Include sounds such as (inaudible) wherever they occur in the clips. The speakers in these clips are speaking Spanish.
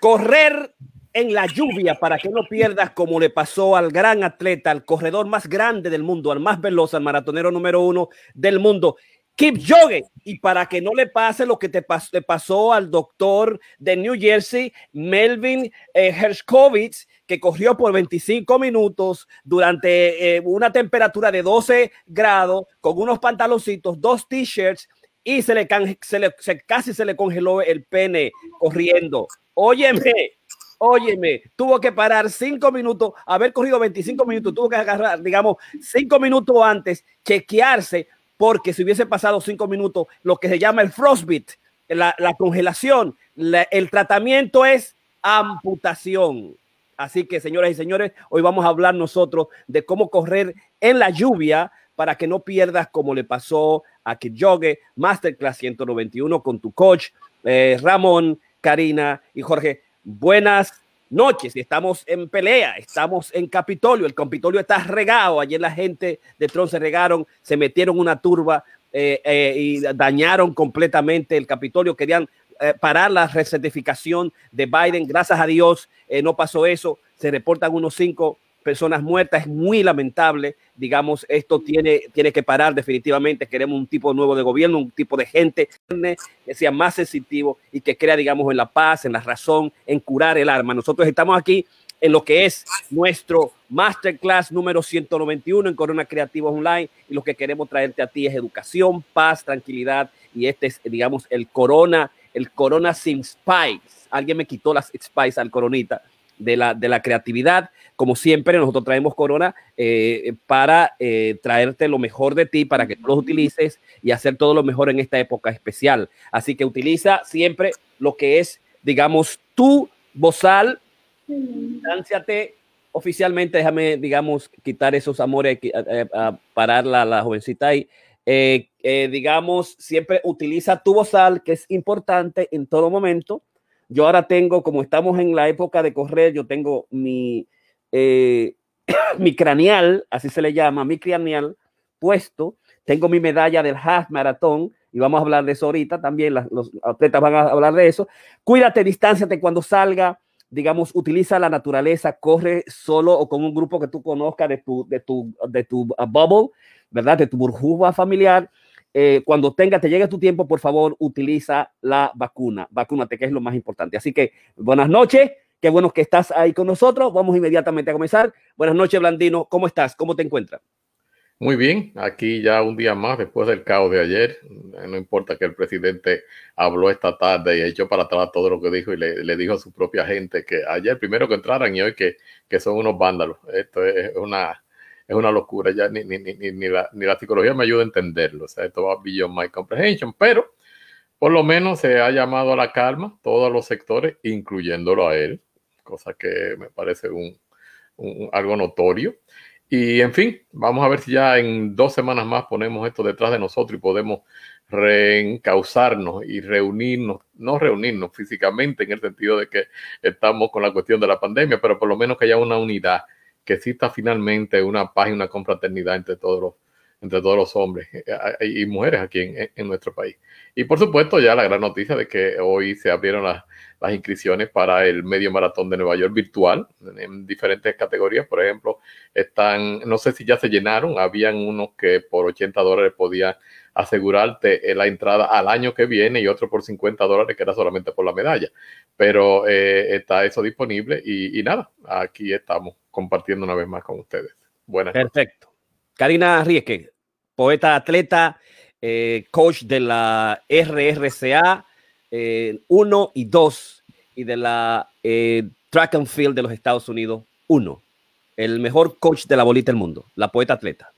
correr en la lluvia para que no pierdas como le pasó al gran atleta, al corredor más grande del mundo, al más veloz, al maratonero número uno del mundo. Kipchoge y para que no le pase lo que te le pasó al doctor de New Jersey, Melvin eh, que corrió por 25 minutos durante eh, una temperatura de 12 grados con unos pantaloncitos, dos t-shirts y se le casi se le congeló el pene corriendo. Óyeme, óyeme, tuvo que parar cinco minutos, haber corrido 25 minutos, tuvo que agarrar, digamos, cinco minutos antes, chequearse porque si hubiese pasado cinco minutos, lo que se llama el frostbite, la, congelación, el tratamiento es amputación. Así que, señoras y señores, hoy vamos a hablar nosotros de cómo correr en la lluvia para que no pierdas como le pasó a Kipchoge, Masterclass 191 con tu coach eh, Ramón, Karina y Jorge. Buenas noches. Estamos en pelea, estamos en Capitolio, el Capitolio está regado, ayer la gente de Trump se regaron, se metieron una turba eh, eh, y dañaron completamente el Capitolio, querían eh, parar la recertificación de Biden, gracias a Dios no pasó eso, se reportan unos cinco personas muertas, es muy lamentable, digamos, esto tiene, tiene que parar definitivamente, queremos un tipo nuevo de gobierno, un tipo de gente que sea más sensitivo y que crea, digamos, en la paz, en la razón, en curar el arma. Nosotros estamos aquí en lo que es nuestro masterclass número 191 en Corona Creativos Online y lo que queremos traerte a ti es educación, paz, tranquilidad y este es, digamos, el Corona, el Corona sin Spice. Alguien me quitó las Spice al Coronita de la, de la creatividad. Como siempre, nosotros traemos Corona eh, para eh, traerte lo mejor de ti, para que tú los utilices y hacer todo lo mejor en esta época especial. Así que utiliza siempre lo que es, digamos, tu bozal. Distanciate oficialmente, déjame, digamos, quitar esos amores, a, parar la, la jovencita ahí. Eh, digamos, siempre utiliza tu bozal, que es importante en todo momento yo ahora tengo, como estamos en la época de correr, yo tengo mi, eh, (coughs) mi craneal, así se le llama, mi craneal puesto. Tengo mi medalla del half maratón y vamos a hablar de eso ahorita también. los atletas van a hablar de eso. Cuídate, distánciate cuando salga. Digamos, utiliza la naturaleza, corre solo o con un grupo que tú conozcas de tu, de tu, de tu uh, bubble, ¿verdad? De tu burbuja familiar eh, cuando tenga, te llegue tu tiempo, por favor, utiliza la vacuna. Vacúnate, que es lo más importante. Así que buenas noches. Qué bueno que estás ahí con nosotros. Vamos inmediatamente a comenzar. Buenas noches, Blandino. ¿Cómo estás? ¿Cómo te encuentras? Muy bien, aquí ya un día más después del caos de ayer. No importa que el presidente habló esta tarde y echó para atrás todo lo que dijo y le, dijo a su propia gente que ayer primero que entraran y hoy que, que son unos vándalos. Esto es una, es una locura, ya ni, ni, ni, ni, la, ni la psicología me ayuda a entenderlo, o sea, esto va beyond my comprehension, pero por lo menos se ha llamado a la calma todos los sectores, incluyéndolo a él, cosa que me parece un, algo notorio. Y en fin, vamos a ver si ya en dos semanas más ponemos esto detrás de nosotros y podemos reencauzarnos y reunirnos, no reunirnos físicamente en el sentido de que estamos con la cuestión de la pandemia, pero por lo menos que haya una unidad que exista finalmente una paz y una confraternidad entre todos los, entre todos los hombres eh, y mujeres aquí en, nuestro país. Y por supuesto ya la gran noticia de que hoy se abrieron las, las inscripciones para el medio maratón de Nueva York virtual en diferentes categorías. Por ejemplo, están, no sé si ya se llenaron, habían unos que por 80 dólares podían asegurarte eh, la entrada al año que viene y otro por 50 dólares que era solamente por la medalla. Pero está eso disponible y, y nada, aquí estamos compartiendo una vez más con ustedes. Buenas Perfecto. Karina Riesque, poeta, atleta, eh, coach de la RRCA 1 eh, y 2 y de la eh, Track and Field de los Estados Unidos 1. El mejor coach de la bolita del mundo, la poeta atleta.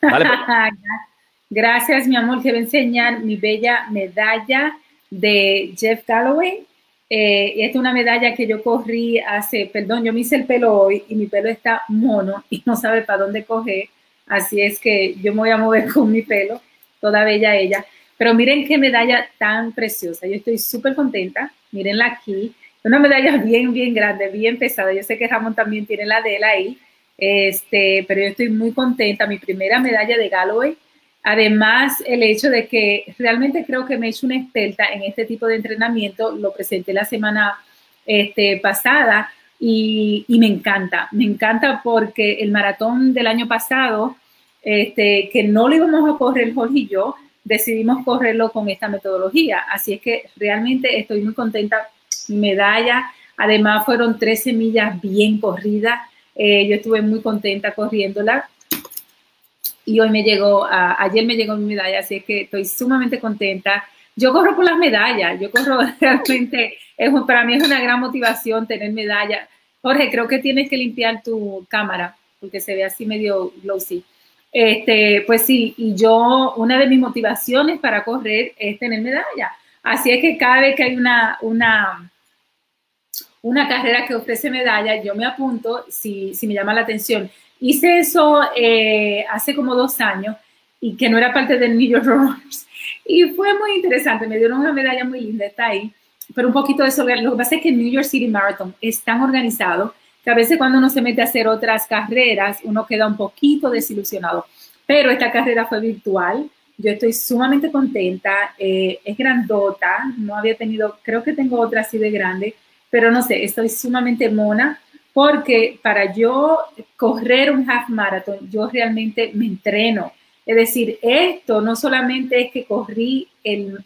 (laughs) Gracias, mi amor. Quiero enseñar mi bella medalla de Jeff Galloway eh, esta es una medalla que yo corrí hace, perdón, yo me hice el pelo hoy y mi pelo está mono y no sabe para dónde coger. Así es que yo me voy a mover con mi pelo, toda bella ella. Pero miren qué medalla tan preciosa. Yo estoy súper contenta. Mírenla aquí. Una medalla bien, bien grande, bien pesada. Yo sé que Ramón también tiene la de él ahí. Este, pero yo estoy muy contenta. Mi primera medalla de Galloway Además, el hecho de que realmente creo que me he hecho una experta en este tipo de entrenamiento, lo presenté la semana este, pasada y, me encanta, me encanta porque el maratón del año pasado, este, que no lo íbamos a correr Jorge y yo, decidimos correrlo con esta metodología. Así es que realmente estoy muy contenta. Medalla, además fueron 13 millas bien corridas. Eh, yo estuve muy contenta corriéndola y hoy me llegó, ayer me llegó mi medalla, así es que estoy sumamente contenta. Yo corro por las medallas, yo corro (laughs) realmente, es, para mí es una gran motivación tener medalla. Jorge, creo que tienes que limpiar tu cámara porque se ve así medio glossy. Este, pues sí, y yo, una de mis motivaciones para correr es tener medalla. Así es que cada vez que hay una, una, una carrera que ofrece medalla, yo me apunto si, si me llama la atención. Hice eso eh, hace como dos años y que no era parte del New York (laughs) Runners. Y fue muy interesante, me dieron una medalla muy linda, está ahí. Pero un poquito de eso, lo que pasa es que el New York City Marathon es tan organizado que a veces cuando uno se mete a hacer otras carreras, uno queda un poquito desilusionado. Pero esta carrera fue virtual, yo estoy sumamente contenta, eh, es grandota, no había tenido, creo que tengo otra así de grande, pero no sé, estoy sumamente mona porque para yo correr un half marathon, yo realmente me entreno. Es decir, esto no solamente es que corrí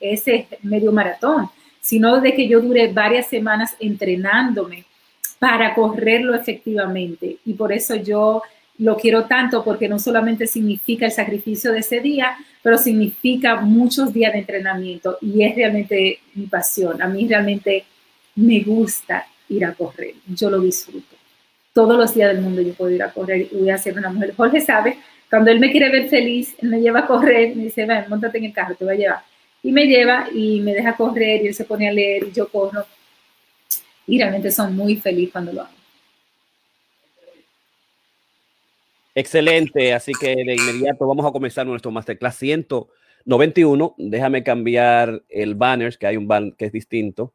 ese medio maratón, sino de que yo duré varias semanas entrenándome para correrlo efectivamente. Y por eso yo lo quiero tanto, porque no solamente significa el sacrificio de ese día, pero significa muchos días de entrenamiento y es realmente mi pasión. A mí realmente me gusta ir a correr, yo lo disfruto todos los días del mundo yo puedo ir a correr y voy a ser una mujer. Jorge sabe, cuando él me quiere ver feliz, él me lleva a correr, me dice, ven, montate en el carro, te voy a llevar. Y me lleva y me deja correr y él se pone a leer y yo corro. Y realmente son muy feliz cuando lo hago. Excelente, así que de inmediato vamos a comenzar nuestro Masterclass 191. Déjame cambiar el banner, que hay un banner que es distinto.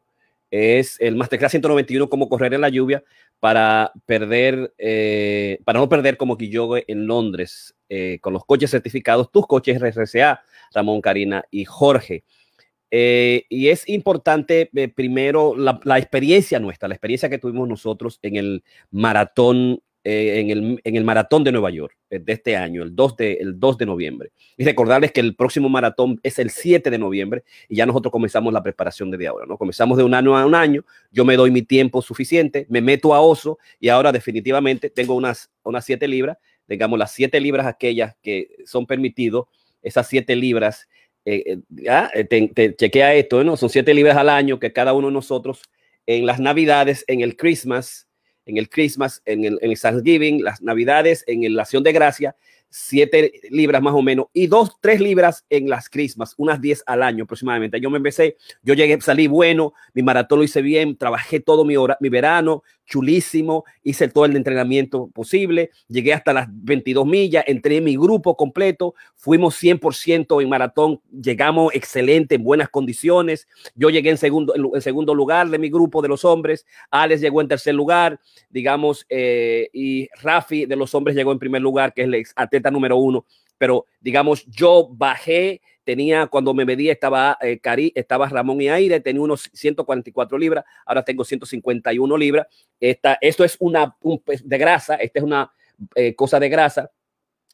Es el Masterclass 191, cómo correr en la lluvia para perder, eh, para no perder como Quillogue en Londres eh, con los coches certificados, tus coches RCA, Ramón, Karina y Jorge. Eh, y es importante primero la, experiencia nuestra, la experiencia que tuvimos nosotros en el maratón eh, en, el, en, el, maratón de Nueva York eh, de este año, el 2 de, el 2 de noviembre. Y recordarles que el próximo maratón es el 7 de noviembre y ya nosotros comenzamos la preparación desde ahora, ¿no? Comenzamos de un año a un año, yo me doy mi tiempo suficiente, me meto a oso y ahora definitivamente tengo unas, unas 7 libras, digamos las 7 libras aquellas que son permitidos, esas 7 libras, eh, te, chequea esto, ¿no? Son 7 libras al año que cada uno de nosotros en las navidades, en el Christmas, en el Christmas, en el, en el Thanksgiving, las Navidades, en la Acción de Gracia, siete libras más o menos, y dos, tres libras en las Christmas, unas diez al año aproximadamente. Yo me empecé, yo llegué, salí bueno, mi maratón lo hice bien, trabajé todo mi, hora, mi verano, chulísimo, hice todo el entrenamiento posible, llegué hasta las 22 millas, entré en mi grupo completo, fuimos 100% en maratón, llegamos excelente, en buenas condiciones, yo llegué en segundo, en segundo lugar de mi grupo de los hombres, Alex llegó en tercer lugar, digamos, eh, y Rafi de los hombres llegó en primer lugar, que es el atleta número uno, pero digamos, yo bajé tenía cuando me medía estaba eh, Cari, estaba Ramón y Aire, tenía unos 144 libras, ahora tengo 151 libras. Esta, esto es una un, de grasa, esta es una eh, cosa de grasa.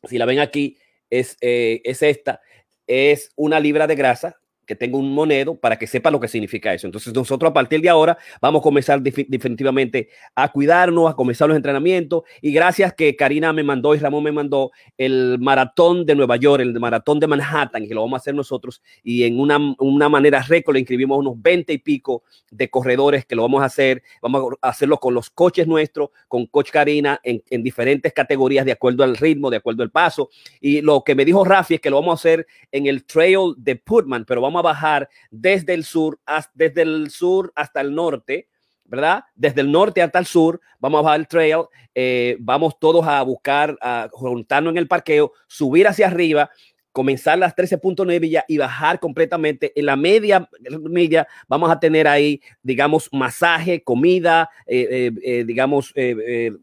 Si la ven aquí, es, eh, es esta, es una libra de grasa que tengo un monedo para que sepa lo que significa eso. Entonces nosotros a partir de ahora vamos a comenzar definitivamente a cuidarnos, a comenzar los entrenamientos. Y gracias que Karina me mandó y Ramón me mandó el maratón de Nueva York, el maratón de Manhattan, que lo vamos a hacer nosotros. Y en una, una manera récord le inscribimos unos 20 y pico de corredores que lo vamos a hacer, vamos a hacerlo con los coches nuestros, con coach Karina en, en diferentes categorías de acuerdo al ritmo, de acuerdo al paso. Y lo que me dijo Rafi es que lo vamos a hacer en el trail de Putman, pero vamos a bajar desde el sur, desde el sur hasta el norte, ¿verdad? Desde el norte hasta el sur, vamos a bajar el trail, eh, vamos todos a buscar, a juntarnos en el parqueo, subir hacia arriba, comenzar las 13.9 millas y bajar completamente. En la media milla vamos a tener ahí, digamos, masaje, comida, eh, eh, digamos,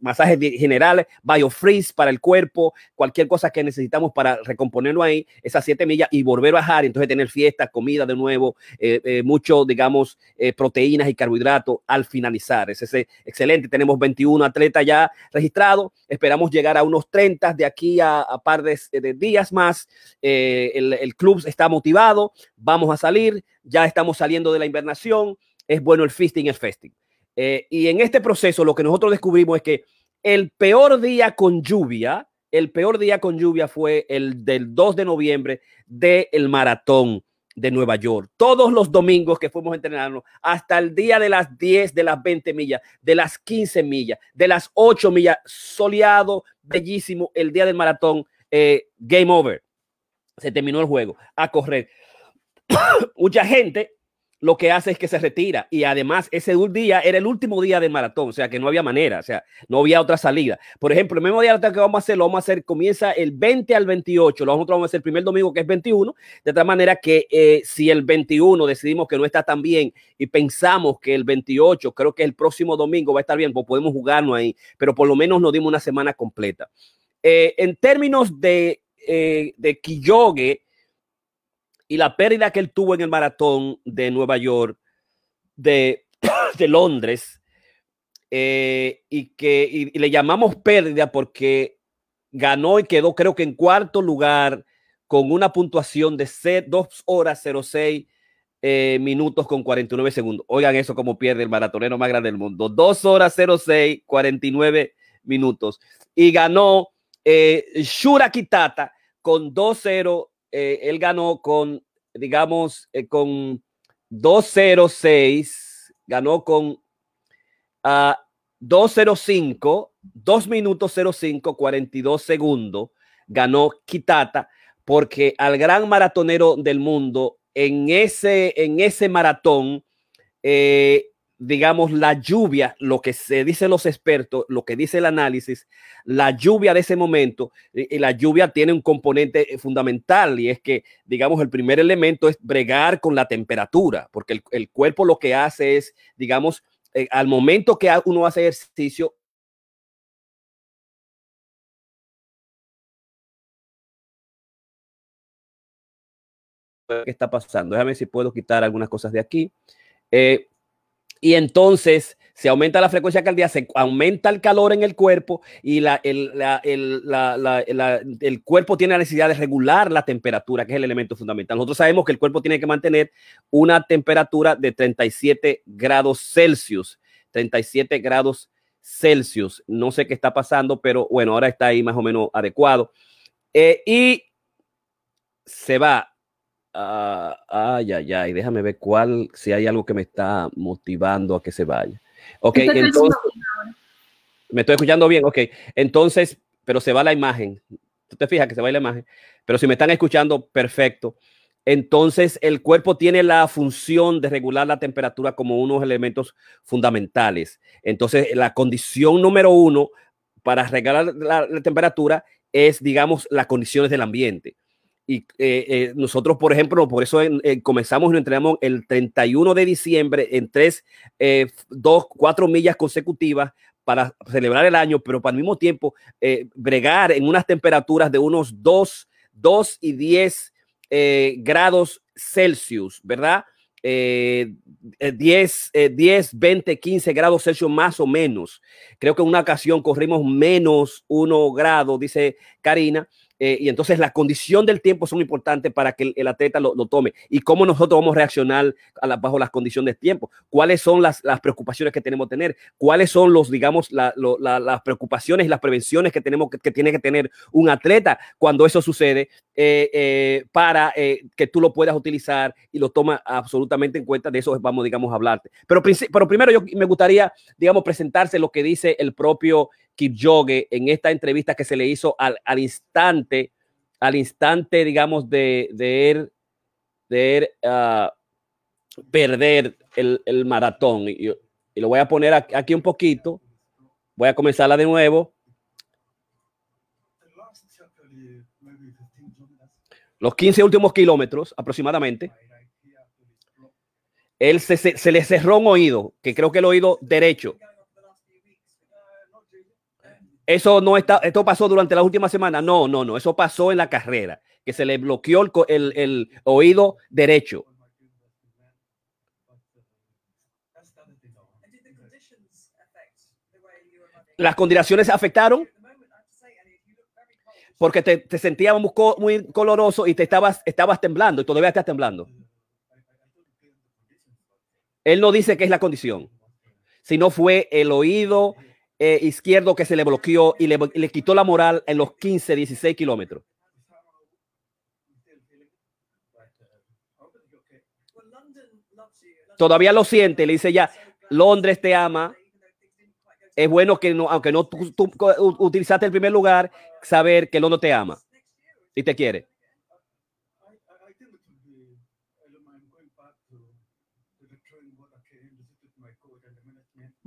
masajes generales, biofreeze para el cuerpo, cualquier cosa que necesitamos para recomponerlo ahí, esas 7 millas y volver a bajar, entonces tener fiesta, comida de nuevo, mucho, digamos, proteínas y carbohidratos al finalizar. Es ese excelente. Tenemos 21 atletas ya registrados. Esperamos llegar a unos 30 de aquí a par de, días más. Eh, el, club está motivado. Vamos a salir. Ya estamos saliendo de la invernación. Es bueno el fisting, el festing. Eh, y en este proceso lo que nosotros descubrimos es que el peor día con lluvia, el peor día con lluvia fue el del 2 de noviembre del maratón de Nueva York. Todos los domingos que fuimos a entrenarnos, hasta el día de las 10, de las 20 millas, de las 15 millas, de las 8 millas, soleado, bellísimo, el día del maratón, eh, game over. Se terminó el juego, a correr. (coughs) Mucha gente lo que hace es que se retira y además ese día era el último día del maratón, o sea que no había manera, o sea, no había otra salida. Por ejemplo, el mismo día que vamos a hacer, lo vamos a hacer, comienza el 20 al 28, nosotros vamos a hacer el primer domingo que es 21, de tal manera que eh, si el 21 decidimos que no está tan bien y pensamos que el 28, creo que el próximo domingo va a estar bien, pues podemos jugarnos ahí, pero por lo menos nos dimos una semana completa. Eh, en términos de, eh, de y la pérdida que él tuvo en el maratón de Nueva York, de, (coughs) de Londres, eh, y que le llamamos pérdida porque ganó y quedó creo que en cuarto lugar con una puntuación de 2 horas 06 eh, minutos con 49 segundos. Oigan eso como pierde el maratonero más grande del mundo. 2 horas 06, 49 minutos. Y ganó eh, Shura Kitata con 2-0 eh, él ganó con, digamos, eh, con 2.06, ganó con uh, ah, 2.05, 2 minutos 05, 42 segundos, ganó Kitata, porque al gran maratonero del mundo en ese, en ese maratón, eh, digamos, la lluvia, lo que se dice los expertos, lo que dice el análisis, la lluvia de ese momento, y, la lluvia tiene un componente eh, fundamental y es que, digamos, el primer elemento es bregar con la temperatura, porque el, cuerpo lo que hace es, digamos, eh, al momento que uno hace ejercicio, ¿Qué está pasando? Déjame si puedo quitar algunas cosas de aquí. Eh, y entonces se aumenta la frecuencia cardíaca, se aumenta el calor en el cuerpo y la, el, el, cuerpo tiene la necesidad de regular la temperatura, que es el elemento fundamental. Nosotros sabemos que el cuerpo tiene que mantener una temperatura de 37 grados Celsius, 37 grados Celsius. No sé qué está pasando, pero bueno, ahora está ahí más o menos adecuado. Eh, y se va Ah, ay, ay, ay, déjame ver cuál, si hay algo que me está motivando a que se vaya. Ok, entonces, me estoy escuchando bien, ok, entonces, pero se va la imagen. Tú te fijas que se va la imagen, pero si me están escuchando, perfecto. Entonces, el cuerpo tiene la función de regular la temperatura como unos elementos fundamentales. Entonces, la condición número uno para regular la temperatura es, digamos, las condiciones del ambiente. Y eh, eh, nosotros, por ejemplo, por eso comenzamos y nos entrenamos el 31 de diciembre en tres, eh, dos, cuatro millas consecutivas para celebrar el año, pero para el mismo tiempo bregar en unas temperaturas de unos 2, 2 y 10 grados Celsius, ¿verdad? 10, 10, 20, 15 grados Celsius más o menos. Creo que en una ocasión corrimos menos 1 grado, dice Karina, eh, y entonces la condición del tiempo son importantes para que el, atleta lo, tome. Y cómo nosotros vamos a reaccionar bajo las condiciones del tiempo. ¿Cuáles son las, preocupaciones que tenemos que tener? ¿Cuáles son los, digamos, las preocupaciones y las prevenciones que tenemos que, tiene que tener un atleta cuando eso sucede eh, eh, para que tú lo puedas utilizar y lo toma absolutamente en cuenta? De eso vamos, digamos, a hablarte. Pero, pero primero yo me gustaría, digamos, presentarse lo que dice el propio Kipchoge en esta entrevista que se le hizo al, instante, al instante, digamos, de, de de ah, perder el, maratón. Y, y, lo voy a poner aquí un poquito. Voy a comenzarla de nuevo. los 15 últimos kilómetros aproximadamente, él se, se, se, le cerró un oído, que creo que el oído derecho. Eso no está, esto pasó durante la última semana. No, no, no, eso pasó en la carrera, que se le bloqueó el, el, el oído derecho. Las condiciones afectaron porque te, te sentías muy, muy, coloroso y te estabas, estabas temblando y todavía estás temblando. Él no dice que es la condición, sino fue el oído eh, izquierdo que se le bloqueó y le, le, quitó la moral en los 15, 16 kilómetros. Todavía lo siente, le dice ya, Londres te ama. Es bueno que no, aunque no tú, tú utilizaste el primer lugar, saber que Londres te ama y te quiere.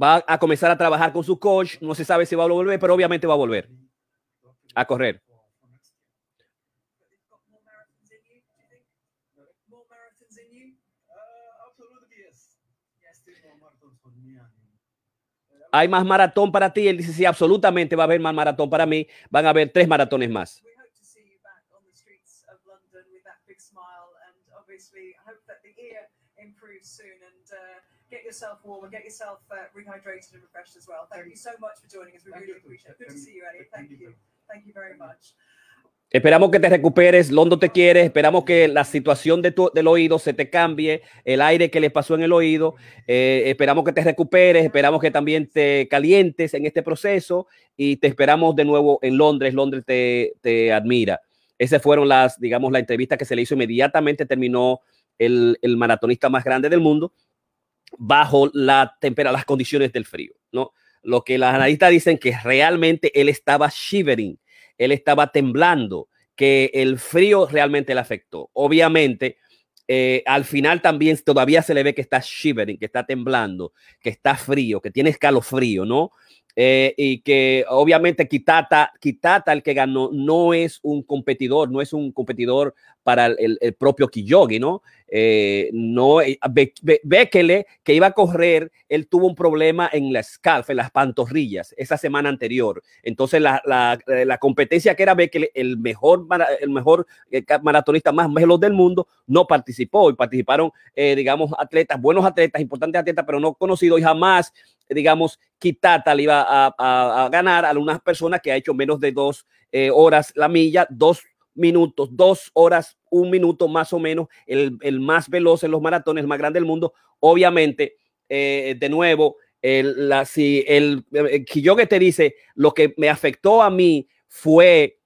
Va a comenzar a trabajar con su coach. No se sabe si va a volver, pero obviamente va a volver a correr. ¿Hay más maratón para ti? Él dice, sí, absolutamente va a haber más maratón para mí. Van a haber tres maratones más. Get yourself warm and get yourself uh, rehydrated and refreshed as well. Thank you so much for joining us. We really appreciate it. Good to see you, Eddie. Thank you. Thank you very much. Esperamos que te recuperes, Londo te quiere, esperamos que la situación de tu, del oído se te cambie, el aire que le pasó en el oído, eh, esperamos que te recuperes, esperamos que también te calientes en este proceso y te esperamos de nuevo en Londres, Londres te, te admira. Esas fueron las, digamos, la entrevista que se le hizo inmediatamente, terminó el, el maratonista más grande del mundo bajo la temperatura, las condiciones del frío, ¿no? Lo que las analistas dicen que realmente él estaba shivering, él estaba temblando, que el frío realmente le afectó. Obviamente, eh, al final también todavía se le ve que está shivering, que está temblando, que está frío, que tiene escalofrío, ¿no? Eh, y que obviamente Kitata, Kitata, el que ganó, no es un competidor, no es un competidor para el, el propio Kiyogi, ¿no? Eh, no, eh, Bekele, que iba a correr, él tuvo un problema en la scalf, en las pantorrillas, esa semana anterior. Entonces, la, la, eh, la competencia que era Bekele, el mejor, el mejor eh, maratonista más veloz del mundo, no participó y participaron, digamos, atletas, buenos atletas, importantes atletas, pero no conocidos y jamás digamos, Kitata le iba a, ganar a unas personas que ha hecho menos de dos eh, horas la milla, dos minutos, dos horas, un minuto más o menos, el, el más veloz en los maratones, el más grande del mundo. Obviamente, eh, de nuevo, el, la, si el, el Kiyoge te dice, lo que me afectó a mí fue,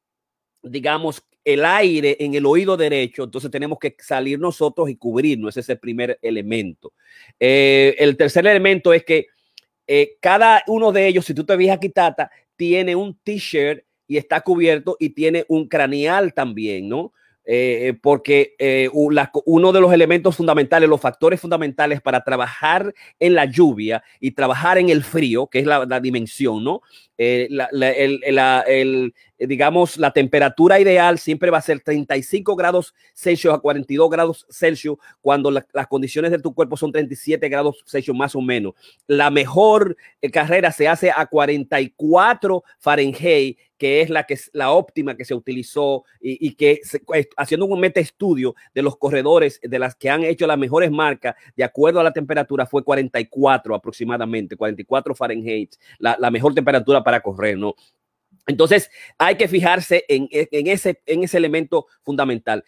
digamos, el aire en el oído derecho, entonces tenemos que salir nosotros y cubrirnos, ese es el primer elemento. Eh, el tercer elemento es que eh, cada uno de ellos, si tú te fijas aquí, Tata, tiene un t-shirt y está cubierto y tiene un craneal también, ¿no? Eh, porque eh, uno de los elementos fundamentales, los factores fundamentales para trabajar en la lluvia y trabajar en el frío, que es la, dimensión, ¿no? Eh, el, digamos, la temperatura ideal siempre va a ser 35 grados Celsius a 42 grados Celsius cuando la, las condiciones de tu cuerpo son 37 grados Celsius más o menos. La mejor carrera se hace a 44 Fahrenheit que es la que la óptima que se utilizó y, y que se, haciendo un meta estudio de los corredores de las que han hecho las mejores marcas de acuerdo a la temperatura fue 44 aproximadamente, 44 Fahrenheit, la, la mejor temperatura para correr, ¿no? Entonces hay que fijarse en, en, ese, en ese elemento fundamental.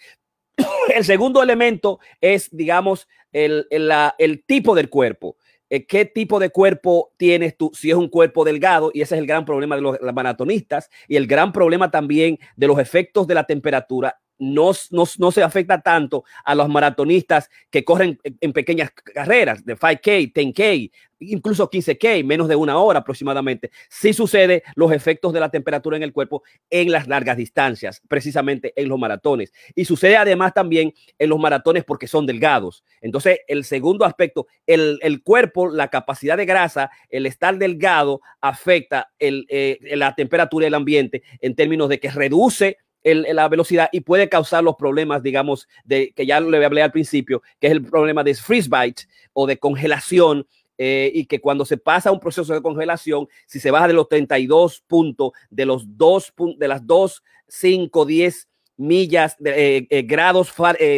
(coughs) El segundo elemento es, digamos, el, el, la, el tipo del cuerpo. Eh, qué tipo de cuerpo tienes tú, si es un cuerpo delgado, y ese es el gran problema de los, maratonistas, y el gran problema también de los efectos de la temperatura no, no, no, se afecta tanto a los maratonistas que corren en pequeñas carreras de 5K, 10K, incluso 15K, menos de una hora aproximadamente. Sí sucede los efectos de la temperatura en el cuerpo en las largas distancias, precisamente en los maratones. Y sucede además también en los maratones porque son delgados. Entonces, el segundo aspecto, el, el cuerpo, la capacidad de grasa, el estar delgado afecta el, eh, la temperatura del ambiente en términos de que reduce la velocidad y puede causar los problemas, digamos, de que ya le hablé al principio, que es el problema de freeze bite o de congelación. Eh, y que cuando se pasa un proceso de congelación, si se baja de los 32 puntos, de los dos de las 2, 5, 10 millas, de, eh, grados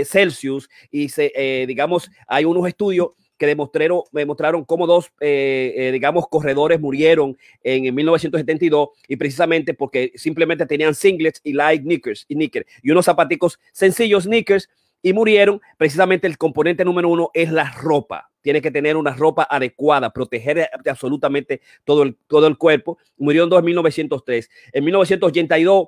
Celsius, y se, digamos, hay unos estudios que demostraron, demostraron cómo dos, eh, eh, digamos, corredores murieron en, 1972 y precisamente porque simplemente tenían singlets y light knickers y, y unos zapaticos sencillos knickers y murieron. Precisamente el componente número uno es la ropa. Tiene que tener una ropa adecuada, proteger absolutamente todo el, todo el cuerpo. Murió en 1903. En 1982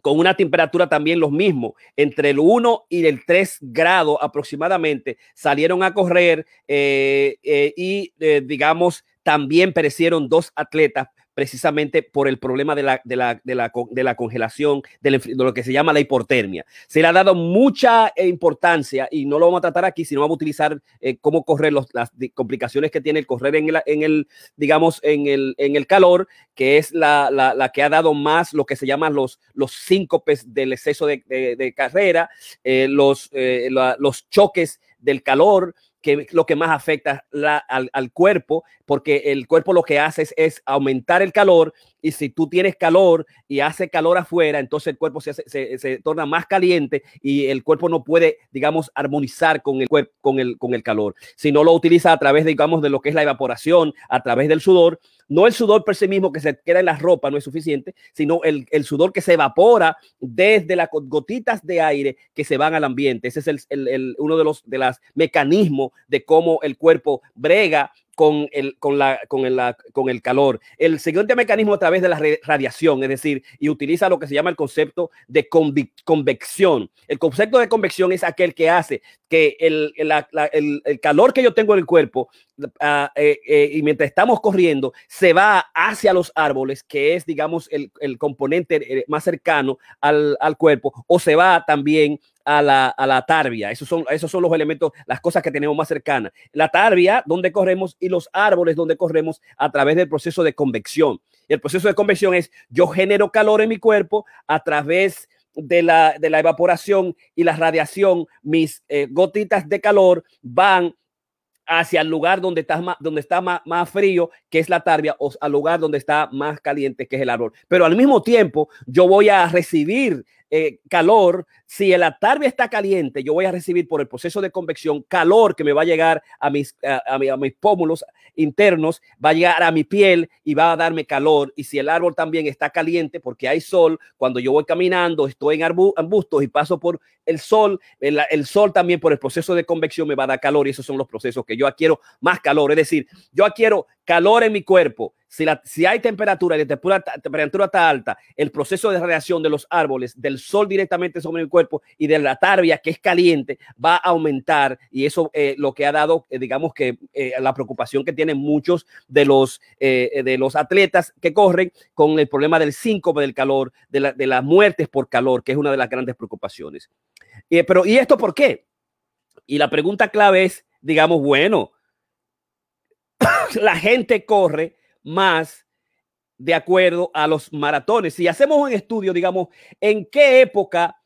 con una temperatura también los mismos, entre el 1 y el 3 grados aproximadamente, salieron a correr eh, eh, y, eh, digamos, también perecieron dos atletas precisamente por el problema de la, de la, de la, de la congelación, de, lo que se llama la hipotermia. Se le ha dado mucha importancia y no lo vamos a tratar aquí, sino vamos a utilizar cómo correr las complicaciones que tiene el correr en el, en el digamos, en el, en el calor, que es la, la, la, que ha dado más lo que se llaman los, los síncopes del exceso de, carrera, los, los choques del calor, que lo que más afecta al, cuerpo, porque el cuerpo lo que hace es, aumentar el calor y si tú tienes calor y hace calor afuera, entonces el cuerpo se, se, torna más caliente y el cuerpo no puede, digamos, armonizar con el, con, el, con el calor. Si no lo utiliza a través, digamos, de lo que es la evaporación, a través del sudor, no el sudor por sí mismo que se queda en la ropa no es suficiente, sino el, sudor que se evapora desde las gotitas de aire que se van al ambiente. Ese es el, uno de los de los mecanismos de cómo el cuerpo brega con el, con, la, con, el, con el calor. El siguiente mecanismo a través de la radiación, es decir, y utiliza lo que se llama el concepto de convección. El concepto de convección es aquel que hace que el, el, calor que yo tengo en el cuerpo eh, y mientras estamos corriendo se va hacia los árboles, que es, digamos, el, componente eh, más cercano al, al cuerpo, o se va también a la, a la tarbia. Esos son, esos son los elementos, las cosas que tenemos más cercanas. La tarbia, donde corremos, y los árboles, donde corremos a través del proceso de convección. El proceso de convección es yo genero calor en mi cuerpo a través de la, de la evaporación y la radiación. Mis eh, gotitas de calor van hacia el lugar donde está más, donde está más, más, frío, que es la tarbia, o al lugar donde está más caliente, que es el árbol. Pero al mismo tiempo, yo voy a recibir eh, calor, si la tarbia está caliente, yo voy a recibir por el proceso de convección calor que me va a llegar a mis, a, mis pómulos internos, va a llegar a mi piel y va a darme calor. Y si el árbol también está caliente porque hay sol, cuando yo voy caminando, estoy en arbustos y paso por el sol, el, el, sol también por el proceso de convección me va a dar calor y esos son los procesos que yo adquiero más calor. Es decir, yo adquiero calor en mi cuerpo si, la, si hay temperatura y la temperatura, está alta, el proceso de radiación de los árboles, del sol directamente sobre el cuerpo y de la tarbia que es caliente va a aumentar y eso eh, lo que ha dado, eh, digamos que eh, la preocupación que tienen muchos de los, de los atletas que corren con el problema del síncope del calor, de, la, de las muertes por calor, que es una de las grandes preocupaciones. pero, ¿y esto por qué? Y la pregunta clave es, digamos, bueno, (coughs) la gente corre más de acuerdo a los maratones. Si hacemos un estudio, digamos, en qué época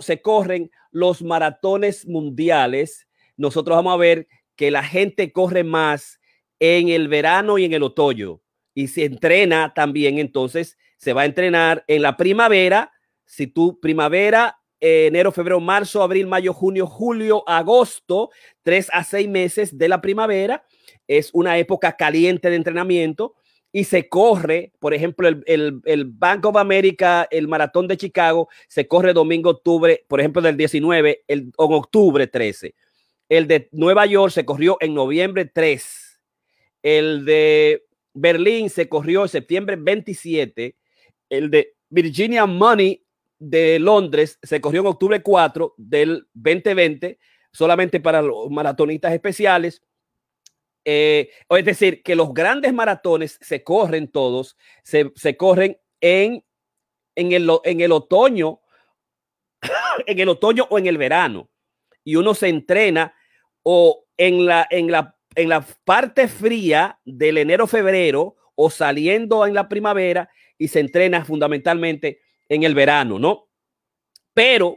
se corren los maratones mundiales, nosotros vamos a ver que la gente corre más en el verano y en el otoño. Y se entrena también, entonces se va a entrenar en la primavera. Si tú primavera, enero, febrero, marzo, abril, mayo, junio, julio, agosto, tres a seis meses de la primavera, es una época caliente de entrenamiento y se corre, por ejemplo, el, el, el, Bank of America, el maratón de Chicago, se corre domingo, octubre, por ejemplo, del 19, el, en octubre 13. El de Nueva York se corrió en noviembre 3. El de Berlín se corrió en septiembre 27. El de Virginia Money de Londres se corrió en octubre 4 del 2020, solamente para los maratonistas especiales. Eh, es decir, que los grandes maratones se corren todos, se, se corren en, en, el, en el otoño, (coughs) en el otoño o en el verano. Y uno se entrena o en la, en la, en la parte fría del enero-febrero o saliendo en la primavera y se entrena fundamentalmente en el verano, ¿no? Pero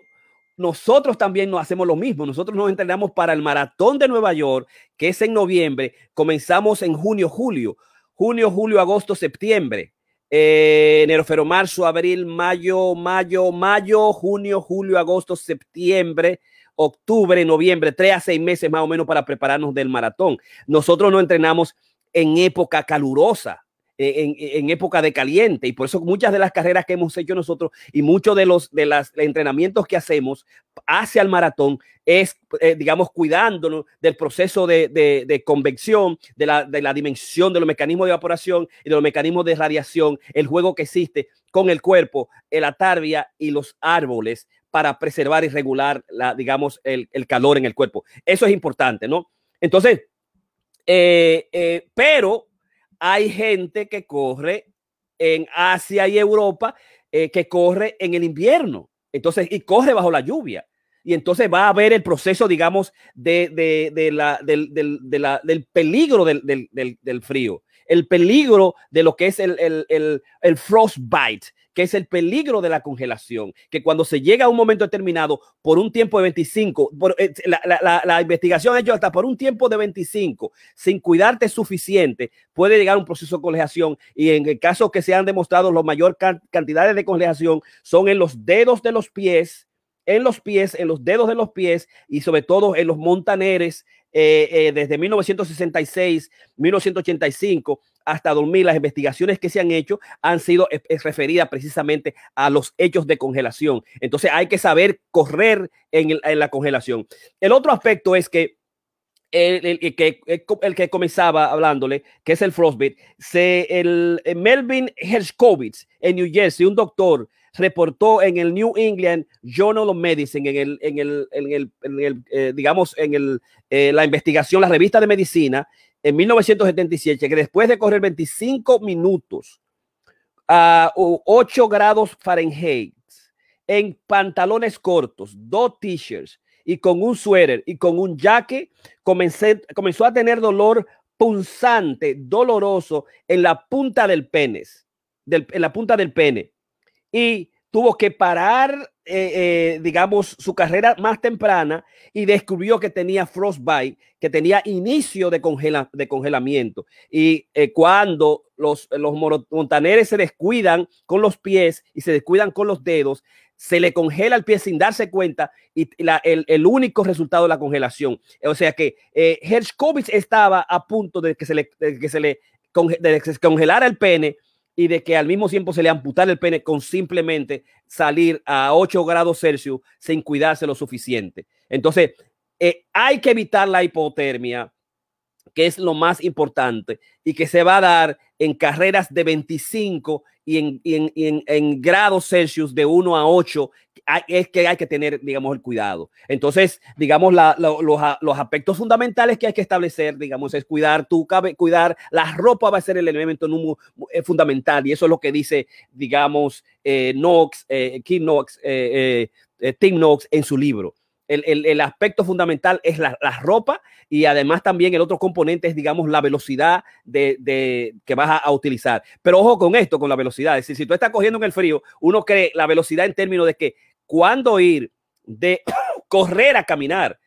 nosotros también nos hacemos lo mismo. Nosotros nos entrenamos para el maratón de Nueva York, que es en noviembre. Comenzamos en junio, julio. Junio, julio, agosto, septiembre. Eh, enero, febrero, marzo, abril, mayo, mayo, mayo, junio, julio, agosto, septiembre, octubre, noviembre, tres a seis meses más o menos para prepararnos del maratón. Nosotros no entrenamos en época calurosa. En, en, época de caliente y por eso muchas de las carreras que hemos hecho nosotros y muchos de los de los entrenamientos que hacemos hacia el maratón es, eh, digamos, cuidándonos del proceso de, de, de convección, de la, de la, dimensión de los mecanismos de evaporación y de los mecanismos de radiación, el juego que existe con el cuerpo, la tarbia y los árboles para preservar y regular, la, digamos, el, el calor en el cuerpo. Eso es importante, ¿no? Entonces, eh, eh, pero hay gente que corre en Asia y Europa eh, que corre en el invierno. Entonces, y corre bajo la lluvia. Y entonces va a haber el proceso, digamos, de, de, de la, del, del, de la, del peligro del, del, frío, el peligro de lo que es el, el, el, el frostbite, que es el peligro de la congelación, que cuando se llega a un momento determinado por un tiempo de 25, por, eh, la, la, la, investigación ha hecho hasta por un tiempo de 25, sin cuidarte suficiente, puede llegar a un proceso de congelación y en el caso que se han demostrado la mayor cantidades de congelación son en los dedos de los pies, en los pies, en los dedos de los pies y sobre todo en los montaneres eh, eh, desde 1966, 1985 hasta 2000, las investigaciones que se han hecho han sido referidas precisamente a los hechos de congelación. Entonces hay que saber correr en, el, la congelación. El otro aspecto es que el, el, el, que, el, que comenzaba hablándole, que es el frostbite, el, Melvin Hershkovitz en New Jersey, un doctor, reportó en el New England Journal of Medicine, en el, en el, en el, eh, digamos, en el, eh, la investigación, la revista de medicina, en 1977, que después de correr 25 minutos a 8 grados Fahrenheit, en pantalones cortos, dos t-shirts y con un suéter y con un jaque, comenzó a tener dolor punzante, doloroso en la punta del pene, en la punta del pene. Y tuvo que parar, eh, eh, digamos, su carrera más temprana y descubrió que tenía frostbite, que tenía inicio de, de congelamiento. Y eh, cuando los, los montaneres se descuidan con los pies y se descuidan con los dedos, se le congela el pie sin darse cuenta y la, el, el, único resultado de la congelación. O sea que eh, estaba a punto de que se le, que se le congelara el pene y de que al mismo tiempo se le amputara el pene con simplemente salir a 8 grados Celsius sin cuidarse lo suficiente. Entonces, eh, hay que evitar la hipotermia, que es lo más importante y que se va a dar en carreras de 25 y en, y en, en, en grados Celsius de 1 a 8 es que hay que tener, digamos, el cuidado. Entonces, digamos, los, los, aspectos fundamentales que hay que establecer, digamos, es cuidar tu cuidar la ropa va a ser el elemento eh, fundamental y eso es lo que dice, digamos, eh, Knox, eh, Kim Knox, eh, eh, Tim Knox en su libro. El, el, el, aspecto fundamental es la, ropa y además también el otro componente es, digamos, la velocidad de, de que vas a, a, utilizar. Pero ojo con esto, con la velocidad. Es decir, si tú estás cogiendo en el frío, uno cree la velocidad en términos de que cuando ir de (coughs) correr a caminar.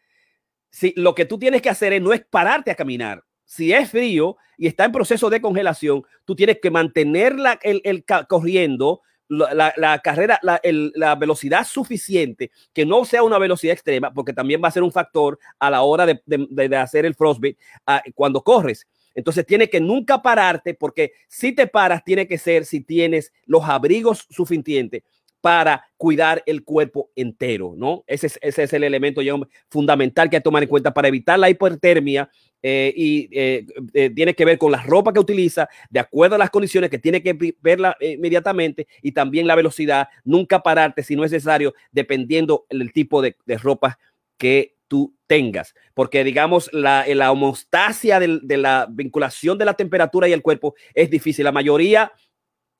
Si lo que tú tienes que hacer es no es pararte a caminar. Si es frío y está en proceso de congelación, tú tienes que mantenerla el, el corriendo la, carrera, la, la, velocidad suficiente, que no sea una velocidad extrema, porque también va a ser un factor a la hora de, de, hacer el frostbite uh, cuando corres. Entonces tiene que nunca pararte, porque si te paras, tiene que ser si tienes los abrigos suficientes para cuidar el cuerpo entero, ¿no? Ese es, ese es el elemento fundamental que hay que tomar en cuenta para evitar la hipotermia eh, y eh, eh, tiene que ver con la ropa que utiliza, de acuerdo a las condiciones que tiene que verla inmediatamente y también la velocidad, nunca pararte si no es necesario, dependiendo el tipo de, de ropa que tú tengas, porque digamos la, la homostasia de la vinculación de la temperatura y el cuerpo es difícil. La mayoría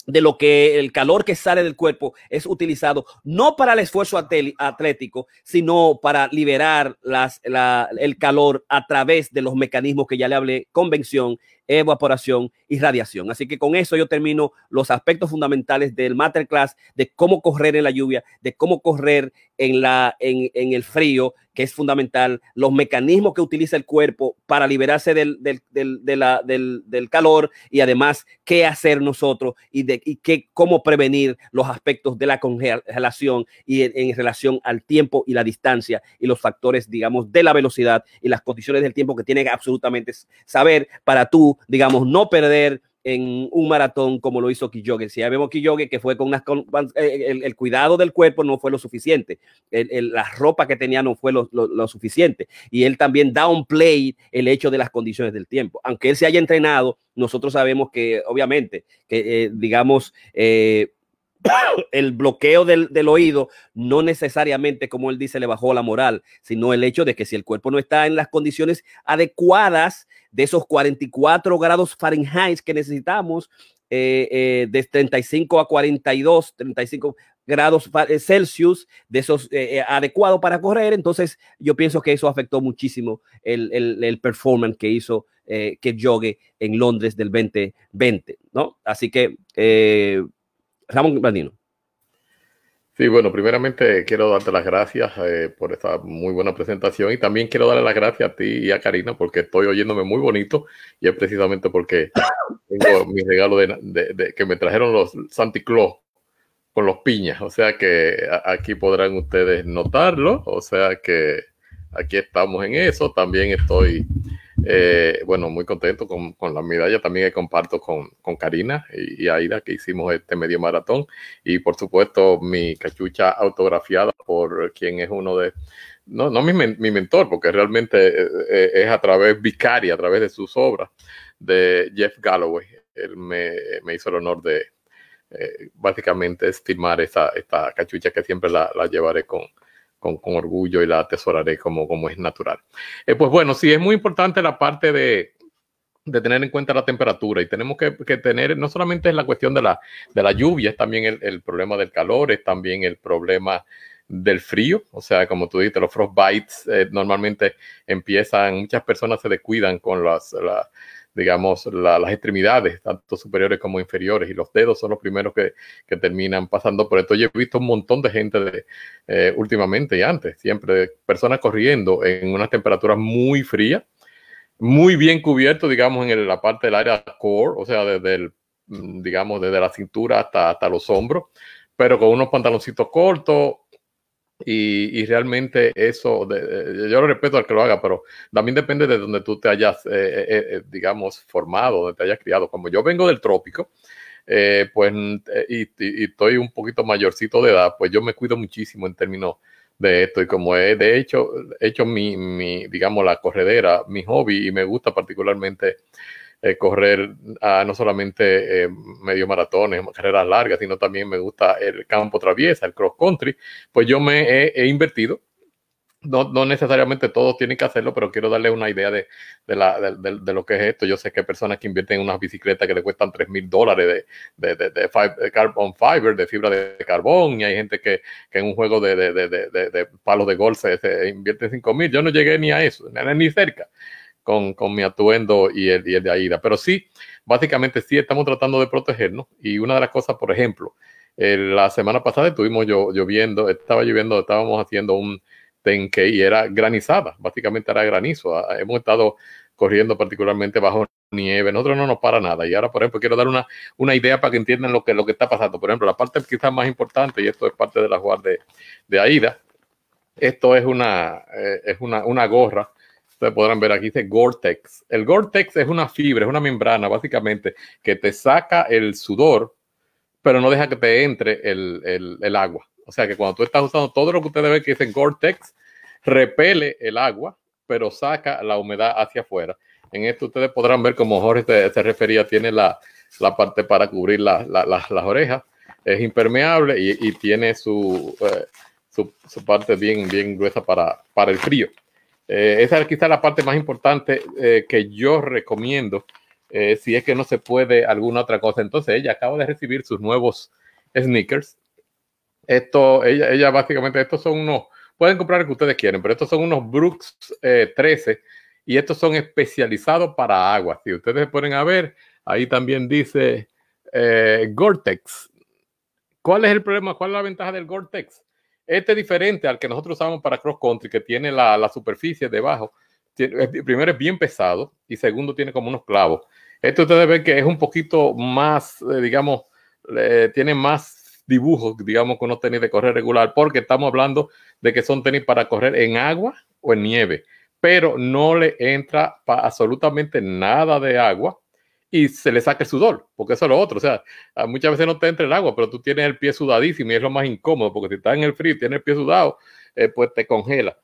de lo que el calor que sale del cuerpo es utilizado no para el esfuerzo atlético, sino para liberar las, la, el calor a través de los mecanismos que ya le hablé, convención evaporación y radiación. Así que con eso yo termino los aspectos fundamentales del masterclass de cómo correr en la lluvia, de cómo correr en, la, en, el frío, que es fundamental, los mecanismos que utiliza el cuerpo para liberarse del, del, calor y además qué hacer nosotros y, de, y qué, cómo prevenir los aspectos de la congelación y en, en relación al tiempo y la distancia y los factores, digamos, de la velocidad y las condiciones del tiempo que tiene que absolutamente saber para tú, digamos, no perder en un maratón como lo hizo Kiyoge. Si ya vemos Kiyoge que fue con unas, eh, el, el, cuidado del cuerpo no fue lo suficiente, el, la ropa que tenía no fue lo, suficiente y él también downplay el hecho de las condiciones del tiempo. Aunque él se haya entrenado, nosotros sabemos que obviamente, que eh, digamos, eh, (coughs) el bloqueo del, del, oído no necesariamente, como él dice, le bajó la moral, sino el hecho de que si el cuerpo no está en las condiciones adecuadas de esos 44 grados Fahrenheit que necesitamos, eh, eh, de 35 a 42, 35 grados eh, Celsius, de esos eh, adecuados para correr, entonces yo pienso que eso afectó muchísimo el, el, el performance que hizo que jogue en Londres del 2020, ¿no? Así que Ramón Blandino. Sí, bueno, primeramente quiero darte las gracias eh, por esta muy buena presentación y también quiero darle las gracias a ti y a Karina porque estoy oyéndome muy bonito y es precisamente porque (laughs) tengo mi regalo de, de, de que me trajeron los Santi Claus con los piñas, o sea que aquí podrán ustedes notarlo, o sea que aquí estamos en eso, también estoy eh, bueno, muy contento con, con, la medalla también que comparto con, con Karina y, Aida, que hicimos este medio maratón. Y por supuesto, mi cachucha autografiada por quien es uno de, no, no mi, mi mentor, porque realmente eh, eh, es a través, vicaria, a través de sus obras, de Jeff Galloway. Él me, me hizo el honor de, eh, básicamente, es firmar esa, esta cachucha que siempre la, la llevaré con, con, con, orgullo y la atesoraré como, como es natural. Eh, pues bueno, sí, es muy importante la parte de, de tener en cuenta la temperatura y tenemos que, que, tener, no solamente es la cuestión de la, de la lluvia, es también el, el, problema del calor, es también el problema del frío, o sea, como tú dices, los frostbites eh, normalmente empiezan, muchas personas se descuidan con las, la, digamos, la, las extremidades, tanto superiores como inferiores, y los dedos son los primeros que, que terminan pasando por esto. Yo he visto un montón de gente eh, últimamente y antes, siempre, personas corriendo en unas temperaturas muy frías, muy bien cubierto, digamos, en la parte del área core, o sea, desde el, digamos, desde la cintura hasta, hasta los hombros, pero con unos pantaloncitos cortos, y, y, realmente eso, de, yo lo respeto al que lo haga, pero también depende de donde tú te hayas, eh, eh, eh digamos, formado, donde te hayas criado. Como yo vengo del trópico, eh, pues, y, y, estoy un poquito mayorcito de edad, pues yo me cuido muchísimo en términos de esto. Y como he de hecho hecho mi, mi digamos, la corredera, mi hobby, y me gusta particularmente eh, correr a, no solamente eh, medio maratones, carreras largas, sino también me gusta el campo traviesa, el cross country, pues yo me he, invertido. No, no, necesariamente todos tienen que hacerlo, pero quiero darle una idea de, de, la, de, lo que es esto. Yo sé que hay personas que invierten en unas bicicletas que le cuestan 3 mil dólares de, carbon fiber, de fibra de carbón, y hay gente que, que en un juego de, palos de golf se invierte 5 mil. Yo no llegué ni a eso, ni cerca con, con mi atuendo y el, y de Aida. Pero sí, básicamente sí estamos tratando de protegernos. Y una de las cosas, por ejemplo, la semana pasada estuvimos lloviendo, estaba lloviendo, estábamos haciendo un tenque y era granizada, básicamente era granizo. Ah, hemos estado corriendo particularmente bajo nieve, nosotros no nos para nada. Y ahora, por ejemplo, quiero dar una, una idea para que entiendan lo que, lo que está pasando. Por ejemplo, la parte quizás más importante, y esto es parte de la jugar de, de Aida, esto es una, eh, es una, una gorra Ustedes podrán ver aquí dice Gore-Tex. El Gore-Tex es una fibra, es una membrana básicamente que te saca el sudor, pero no deja que te entre el, el, agua. O sea que cuando tú estás usando todo lo que ustedes ven que dice Gore-Tex, repele el agua, pero saca la humedad hacia afuera. En esto ustedes podrán ver como Jorge se, refería, tiene la, la, parte para cubrir la, la, las orejas, es impermeable y, y tiene su, eh, su, su, parte bien, bien gruesa para, para el frío. Eh, esa es quizá la parte más importante eh, que yo recomiendo eh, si es que no se puede alguna otra cosa. Entonces ella acaba de recibir sus nuevos sneakers. Esto, ella, ella básicamente, estos son unos, pueden comprar el que ustedes quieren, pero estos son unos Brooks 13 eh, y estos son especializados para agua. Si ustedes se ponen ver, ahí también dice Gore-Tex. ¿Cuál es el problema? ¿Cuál es la ventaja del Gore-Tex? Este es diferente al que nosotros usamos para cross country, que tiene la, la superficie debajo. primero es bien pesado y segundo tiene como unos clavos. Esto ustedes ven que es un poquito más, eh, digamos, tiene más dibujos, digamos, con unos tenis de correr regular, porque estamos hablando de que son tenis para correr en agua o en nieve, pero no le entra absolutamente nada de agua y se le saca el sudor, porque eso es lo otro. O sea, muchas veces no te entra el agua, pero tú tienes el pie sudadísimo y es lo más incómodo, porque si estás en el frío y tienes el pie sudado, eh, pues te congela.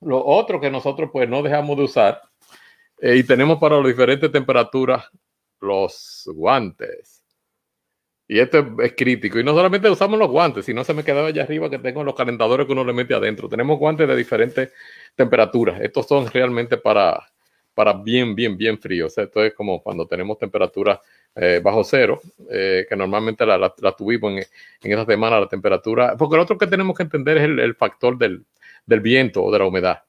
Lo otro que nosotros pues no dejamos de usar eh, y tenemos para las diferentes temperaturas los guantes. Y esto es, crítico. Y no solamente usamos los guantes, sino se me quedaba allá arriba que tengo los calentadores que uno le mete adentro. Tenemos guantes de diferentes temperaturas. Estos son realmente para, para bien, bien, bien fríos. Esto es como cuando tenemos temperaturas eh, bajo cero, eh, que normalmente la, tuvimos en, en, semana, la temperatura. Porque lo otro que tenemos que entender es el, factor del, del, viento o de la humedad.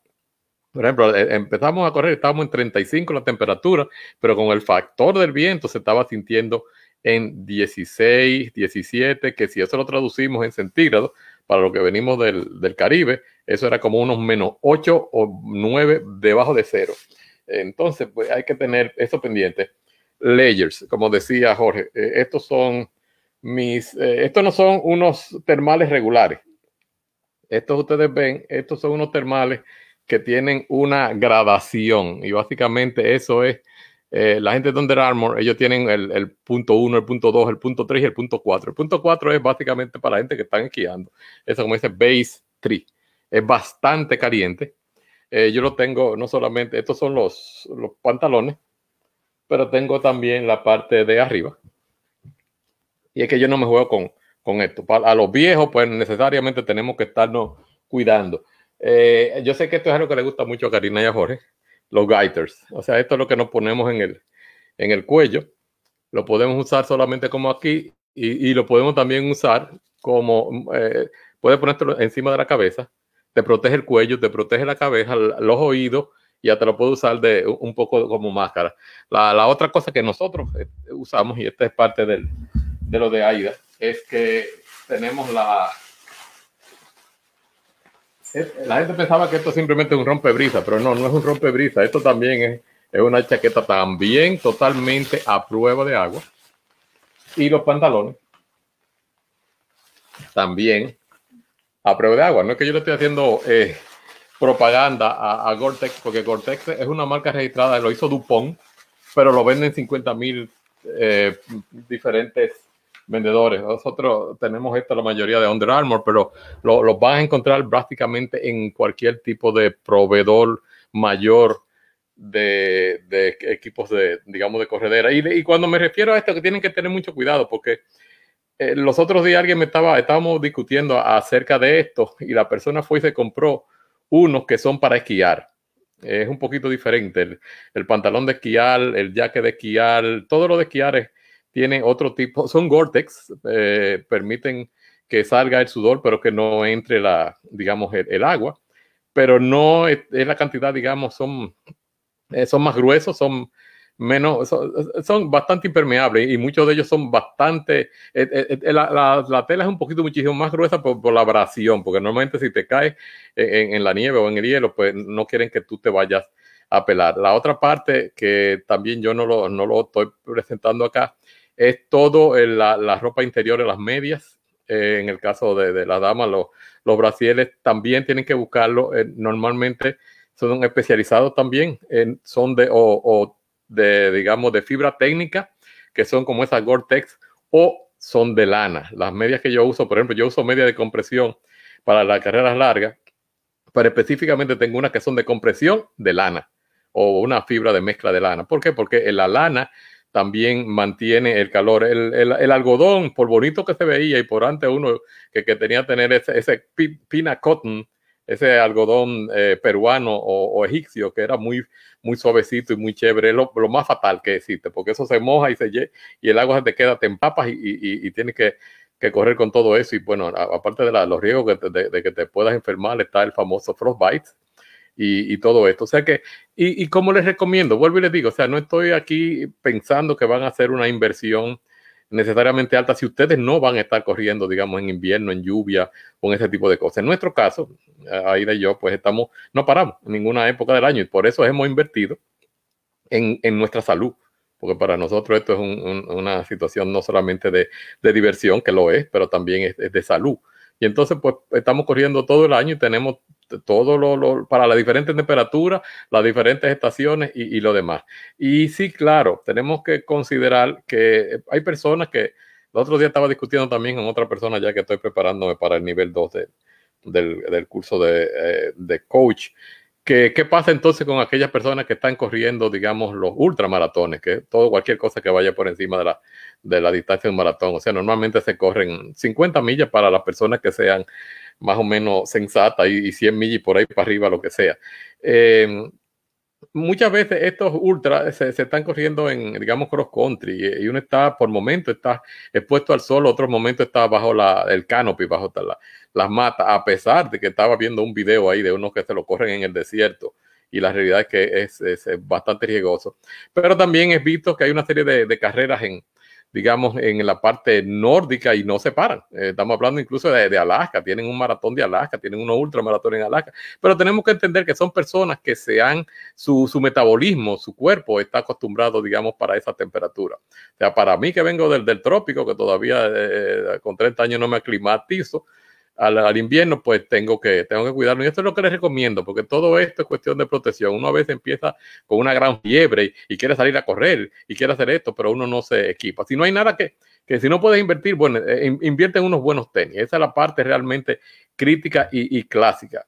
Por ejemplo, eh, empezamos a correr, estábamos en 35 la temperatura, pero con el factor del viento se estaba sintiendo en 16, 17, que si eso lo traducimos en centígrados, para lo que venimos del, del Caribe, eso era como unos menos 8 o 9 debajo de cero. Entonces, pues hay que tener eso pendiente. Layers, como decía Jorge, eh, estos son mis, eh, estos no son unos termales regulares. Estos ustedes ven, estos son unos termales que tienen una gradación y básicamente eso es eh, la gente de Under Armour, ellos tienen el, punto 1, el punto 2, el punto 3 y el punto 4. El punto 4 es básicamente para la gente que están esquiando. Eso como dice base 3. Es bastante caliente eh, yo lo tengo, no solamente, estos son los, los pantalones, pero tengo también la parte de arriba. Y es que yo no me juego con, con esto. A los viejos, pues necesariamente tenemos que estarnos cuidando. Eh, yo sé que esto es algo que le gusta mucho a Karina y a Jorge, los gaiters. O sea, esto es lo que nos ponemos en el, en el cuello. Lo podemos usar solamente como aquí y, y lo podemos también usar como, eh, puedes encima de la cabeza te protege el cuello, te protege la cabeza, los oídos, y te lo puedo usar de un poco como máscara. La, otra cosa que nosotros eh, usamos, y esta es parte del, de lo de AIDA, es que tenemos la... La gente pensaba que esto simplemente es un rompebrisa, pero no, no es un rompebrisa. Esto también es, es una chaqueta también totalmente a prueba de agua. Y los pantalones también a prueba de agua. No es que yo le estoy haciendo eh, propaganda a, Gore-Tex, porque Gore-Tex es una marca registrada, lo hizo Dupont, pero lo venden 50 mil eh, diferentes vendedores. Nosotros tenemos esto la mayoría de Under Armour, pero lo, lo van a encontrar prácticamente en cualquier tipo de proveedor mayor de, de equipos de, digamos, de corredera. Y, y, cuando me refiero a esto, que tienen que tener mucho cuidado, porque eh, los otros días alguien me estaba, estábamos discutiendo acerca de esto y la persona fue y se compró unos que son para esquiar. Es un poquito diferente. El, pantalón de esquiar, el jaque de esquiar, todo lo de esquiar tiene otro tipo, son Gore-Tex, eh, permiten que salga el sudor, pero que no entre la, digamos, el, agua. Pero no es, la cantidad, digamos, son, eh, son más gruesos, son menos, son, bastante impermeables y muchos de ellos son bastante, eh, eh, eh, la, tela es un poquito muchísimo más gruesa por, la abrasión, porque normalmente si te caes en, la nieve o en el hielo, pues no quieren que tú te vayas a pelar. La otra parte que también yo no lo, no lo estoy presentando acá es todo la, la, ropa interior, las medias. en el caso de, de la dama, los, los brasieles también tienen que buscarlo. normalmente son especializados también, en, son de o de, digamos, de fibra técnica, que son como esas Gore-Tex, o son de lana. Las medias que yo uso, por ejemplo, yo uso media de compresión para las carreras largas, pero específicamente tengo unas que son de compresión de lana o una fibra de mezcla de lana. ¿Por qué? Porque la lana también mantiene el calor. El, el, algodón, por bonito que se veía y por antes uno que, que tenía que tener ese, ese pina cotton, ese algodón eh, peruano o, egipcio que era muy, muy suavecito y muy chévere, es lo, más fatal que existe, porque eso se moja y, se, y el agua se te queda, te empapas y, y, y tienes que, que, correr con todo eso. Y bueno, aparte de los riesgos de, que te puedas enfermar, está el famoso frostbite. y, todo esto. O sea que, y, y, como les recomiendo, vuelvo y les digo, o sea, no estoy aquí pensando que van a hacer una inversión necesariamente alta si ustedes no van a estar corriendo, digamos, en invierno, en lluvia, con ese tipo de cosas. En nuestro caso, ahí de yo, pues estamos, no paramos en ninguna época del año y por eso hemos invertido en, en nuestra salud porque para nosotros esto es una situación no solamente de, de, diversión, que lo es, pero también es, de salud. Y entonces, pues estamos corriendo todo el año y tenemos todo lo, para las diferentes temperaturas, las diferentes estaciones y, lo demás. Y sí, claro, tenemos que considerar que hay personas que el otro día estaba discutiendo también con otra persona ya que estoy preparándome para el nivel 2 del, del, curso de, eh, de coach. ¿Qué, ¿Qué, pasa entonces con aquellas personas que están corriendo, digamos, los ultramaratones? Que todo, cualquier cosa que vaya por encima de la, de la distancia de un maratón. O sea, normalmente se corren 50 millas para las personas que sean más o menos sensata y, 100 millas por ahí para arriba, lo que sea. Eh, muchas veces estos ultras se, están corriendo en, digamos, cross country y uno está, por momento, está expuesto al sol, otro momento está bajo la, el canopy, bajo la, las matas, a pesar de que estaba viendo un video ahí de unos que se lo corren en el desierto y la realidad es que es, es, bastante riesgoso. Pero también he visto que hay una serie de, de carreras en, digamos, en la parte nórdica y no se paran. Eh, estamos hablando incluso de, Alaska, tienen un maratón de Alaska, tienen unos ultramaratones en Alaska, pero tenemos que entender que son personas que se han, su, su metabolismo, su cuerpo está acostumbrado, digamos, para esa temperatura. O sea, para mí que vengo del, del trópico, que todavía eh, con 30 años no me aclimatizo, al, invierno, pues tengo que, tengo que cuidarlo. Y esto es lo que les recomiendo, porque todo esto es cuestión de protección. Uno a veces empieza con una gran fiebre y, quiere salir a correr y quiere hacer esto, pero uno no se equipa. Si no hay nada que, que si no puedes invertir, bueno, eh, invierte en unos buenos tenis. Esa es la parte realmente crítica y, clásica.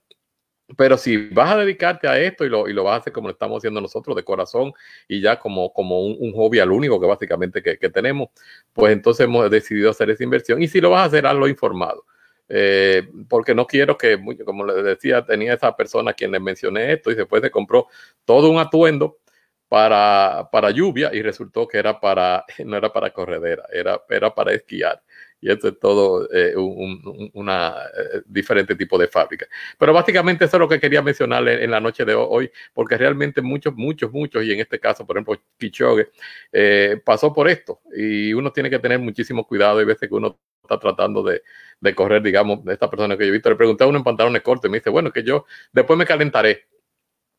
Pero si vas a dedicarte a esto y lo, y lo vas a hacer como lo estamos haciendo nosotros, de corazón, y ya como, como un, hobby al único que básicamente que, tenemos, pues entonces hemos decidido hacer esa inversión. Y si lo vas a hacer, hazlo informado. Eh, porque no quiero que, como les decía, tenía esa persona a quien le mencioné esto y después se compró todo un atuendo para, para lluvia y resultó que era para, (laughs) no era para corredera, era, era para esquiar. Y esto es todo eh, un, una eh, diferente tipo de fábrica. Pero básicamente eso es lo que quería mencionarle en la noche de hoy, porque realmente muchos, muchos, muchos, y en este caso, por ejemplo, Kichogue, pasó por esto. Y uno tiene que tener muchísimo cuidado. Hay veces que uno está tratando de, de correr, digamos, de esta persona que yo he visto. Le pregunté a uno en pantalones cortos y me dice, bueno, que yo después me calentaré.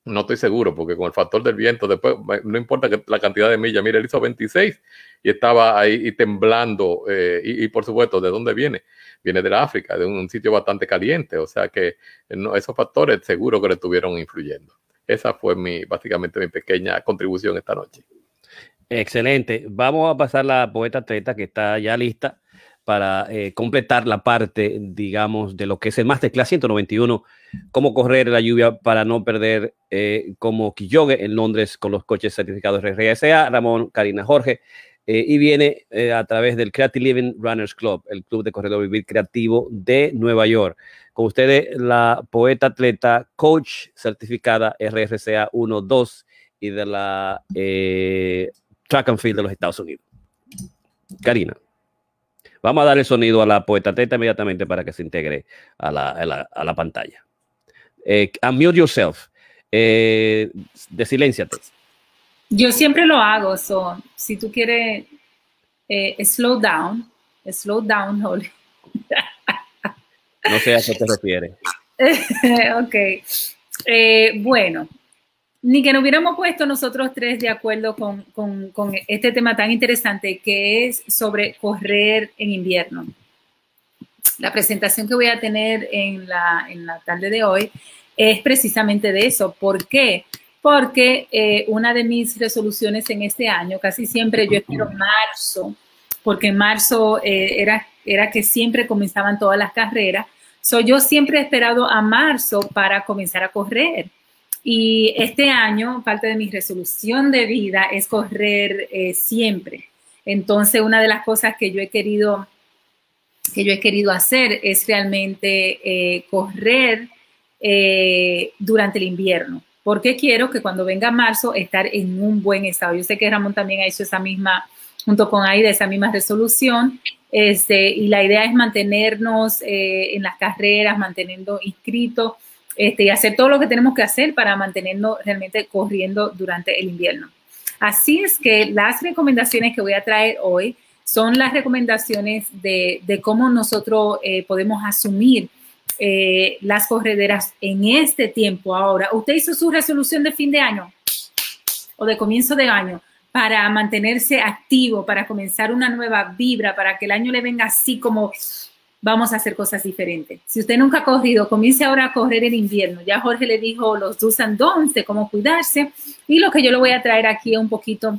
No estoy seguro, porque con el factor del viento, después no importa la cantidad de millas. Mire, él hizo 26 y estaba ahí y temblando. Eh, y, por supuesto, ¿de dónde viene? Viene de África, de un, sitio bastante caliente. O sea que no, esos factores seguro que le estuvieron influyendo. Esa fue mi, básicamente mi pequeña contribución esta noche. Excelente. Vamos a pasar la poeta Teta que está ya lista para eh, completar la parte, digamos, de lo que es el Masterclass 191, cómo correr la lluvia para no perder eh, como Kiyoge en Londres con los coches certificados RSA, Ramón, Karina, Jorge, eh, y viene a través del Creative Living Runners Club, el club de corredor vivir creativo de Nueva York. Con ustedes, la poeta atleta, coach certificada RSA 1, 2 y de la Track and Field de los Estados Unidos. Karina. Vamos a dar el sonido a la poeta teta inmediatamente para que se integre a la, a la, pantalla. Eh, unmute yourself. Eh, silenciate. Yo siempre lo hago, so, si tú quieres eh, slow down, slow down, Holly. no sé a qué te refieres. (laughs) ok. Eh, bueno, ni que nos hubiéramos puesto nosotros tres de acuerdo con, este tema tan interesante que es sobre correr en invierno. La presentación que voy a tener en la, tarde de hoy es precisamente de eso. ¿Por qué? Porque eh, una de mis resoluciones en este año, casi siempre yo espero marzo, porque en marzo eh, era, era que siempre comenzaban todas las carreras. So, yo siempre he esperado a marzo para comenzar a correr. Y este año, parte de mi resolución de vida es correr eh, siempre. Entonces, una de las cosas que yo he querido, que yo he querido hacer es realmente eh, correr eh, durante el invierno. Porque quiero que cuando venga marzo estar en un buen estado. Yo sé que Ramón también ha hecho esa misma, junto con Aida, esa misma resolución. Este, y la idea es mantenernos en las carreras, manteniendo inscritos este, y hacer todo lo que tenemos que hacer para mantenernos realmente corriendo durante el invierno. Así es que las recomendaciones que voy a traer hoy son las recomendaciones de, cómo nosotros eh, podemos asumir eh, las correderas en este tiempo ahora. ¿Usted hizo su resolución de fin de año o de comienzo de año? para mantenerse activo, para comenzar una nueva vibra, para que el año le venga así como vamos a hacer cosas diferentes. Si usted nunca ha corrido, comience ahora a correr en invierno. Ya Jorge le dijo los dos and de cómo cuidarse y lo que yo le voy a traer aquí es un poquito,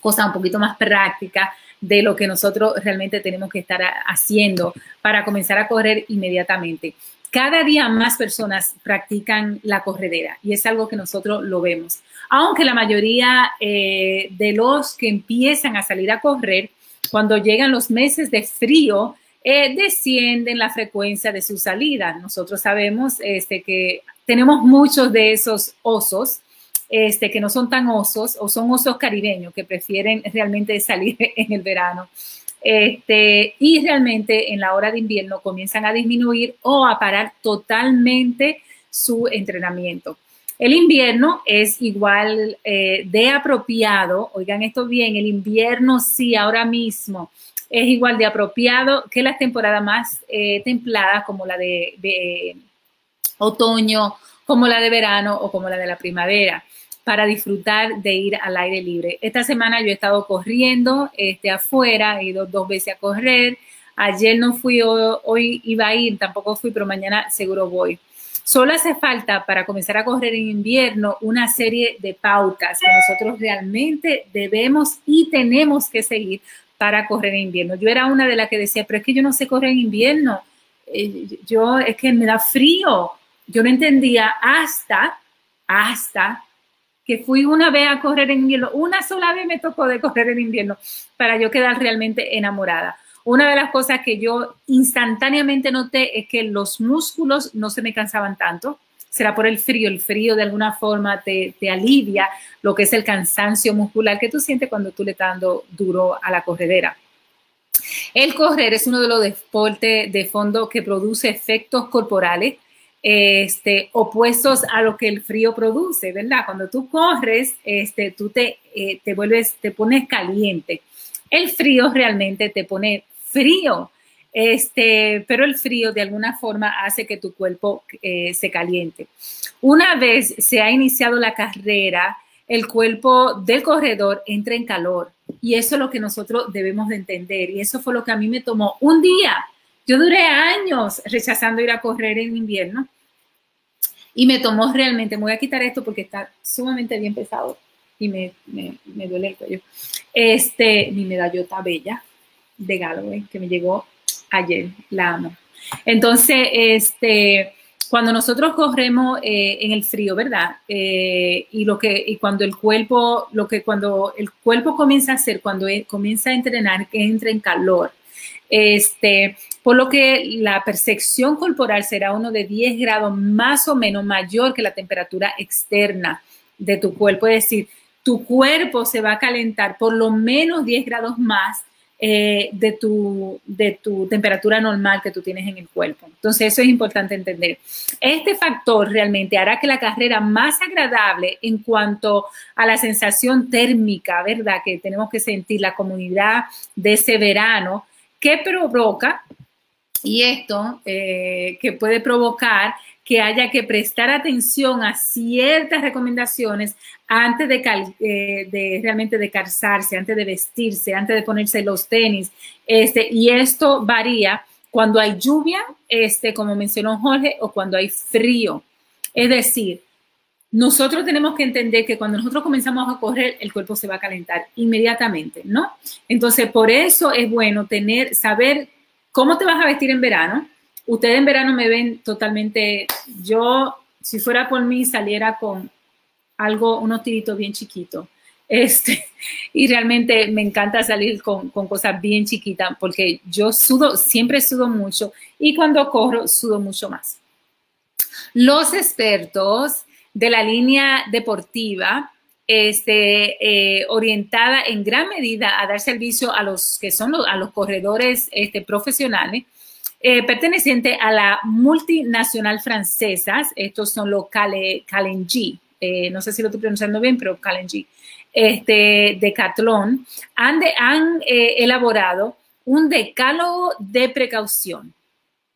cosa un poquito más práctica de lo que nosotros realmente tenemos que estar haciendo para comenzar a correr inmediatamente. Cada día más personas practican la corredera y es algo que nosotros lo vemos. Aunque la mayoría eh, de los que empiezan a salir a correr, cuando llegan los meses de frío, eh, descienden la frecuencia de su salida. Nosotros sabemos este, que tenemos muchos de esos osos este, que no son tan osos o son osos caribeños que prefieren realmente salir (laughs) en el verano. Este, y realmente en la hora de invierno comienzan a disminuir o a parar totalmente su entrenamiento. El invierno es igual eh, de apropiado, oigan esto bien, el invierno sí ahora mismo es igual de apropiado que las temporadas más eh, templadas como la de, otoño, como la de verano o como la de la primavera para disfrutar de ir al aire libre. Esta semana yo he estado corriendo este, afuera, he ido dos veces a correr. Ayer no fui, hoy iba a ir, tampoco fui, pero mañana seguro voy. Solo hace falta para comenzar a correr en invierno una serie de pautas que nosotros realmente debemos y tenemos que seguir para correr en invierno. Yo era una de las que decía, pero es que yo no sé correr en invierno. Eh, yo es que me da frío. Yo no entendía hasta, hasta que fui una vez a correr en invierno. Una sola vez me tocó de correr en invierno para yo quedar realmente enamorada. Una de las cosas que yo instantáneamente noté es que los músculos no se me cansaban tanto será por el frío. El frío de alguna forma te, alivia lo que es el cansancio muscular que tú sientes cuando tú le estás dando duro a la corredera. El correr es uno de los deportes de fondo que produce efectos corporales este, opuestos a lo que el frío produce, ¿verdad? Cuando tú corres, este, tú te, eh, te vuelves, te pones caliente. El frío realmente te pone frío. Este, pero el frío de alguna forma hace que tu cuerpo eh, se caliente. Una vez se ha iniciado la carrera, el cuerpo del corredor entra en calor y eso es lo que nosotros debemos de entender y eso fue lo que a mí me tomó un día. Yo duré años rechazando ir a correr en invierno y me tomó realmente, me voy a quitar esto porque está sumamente bien pesado y me, me, duele el cuello. Este, mi medallota bella de Galloway que me llegó ayer, la amo. Entonces, este, cuando nosotros corremos eh, en el frío, ¿verdad? Eh, y lo que, y cuando el cuerpo, lo que cuando el cuerpo comienza a hacer, cuando comienza a entrenar, que entra en calor, este, por lo que la percepción corporal será uno de 10 grados más o menos mayor que la temperatura externa de tu cuerpo. Es decir, tu cuerpo se va a calentar por lo menos 10 grados más eh, de, tu, de tu temperatura normal que tú tienes en el cuerpo. Entonces, eso es importante entender. Este factor realmente hará que la carrera más agradable en cuanto a la sensación térmica, ¿verdad? Que tenemos que sentir la comunidad de ese verano, que provoca, y esto eh, que puede provocar que haya que prestar atención a ciertas recomendaciones antes de, eh, de, realmente de calzarse, antes de vestirse, antes de ponerse los tenis. Este, y esto varía cuando hay lluvia, este, como mencionó Jorge, o cuando hay frío. Es decir, nosotros tenemos que entender que cuando nosotros comenzamos a correr, el cuerpo se va a calentar inmediatamente, ¿no? Entonces, por eso es bueno tener, saber cómo te vas a vestir en verano, Ustedes en verano me ven totalmente, yo, si fuera por mí, saliera con algo, unos tiritos bien chiquitos. Este, (laughs) y realmente me encanta salir con, cosas bien chiquitas porque yo sudo, siempre sudo mucho y cuando corro sudo mucho más. Los expertos de la línea deportiva, este, eh, orientada en gran medida a dar servicio a los que son los, a los corredores este, profesionales, eh, perteneciente a la multinacional francesa, estos son los Kalenji, eh, no sé si lo estoy pronunciando bien, pero Kalenji, este, Decathlon, han, han eh, elaborado un decálogo de precaución.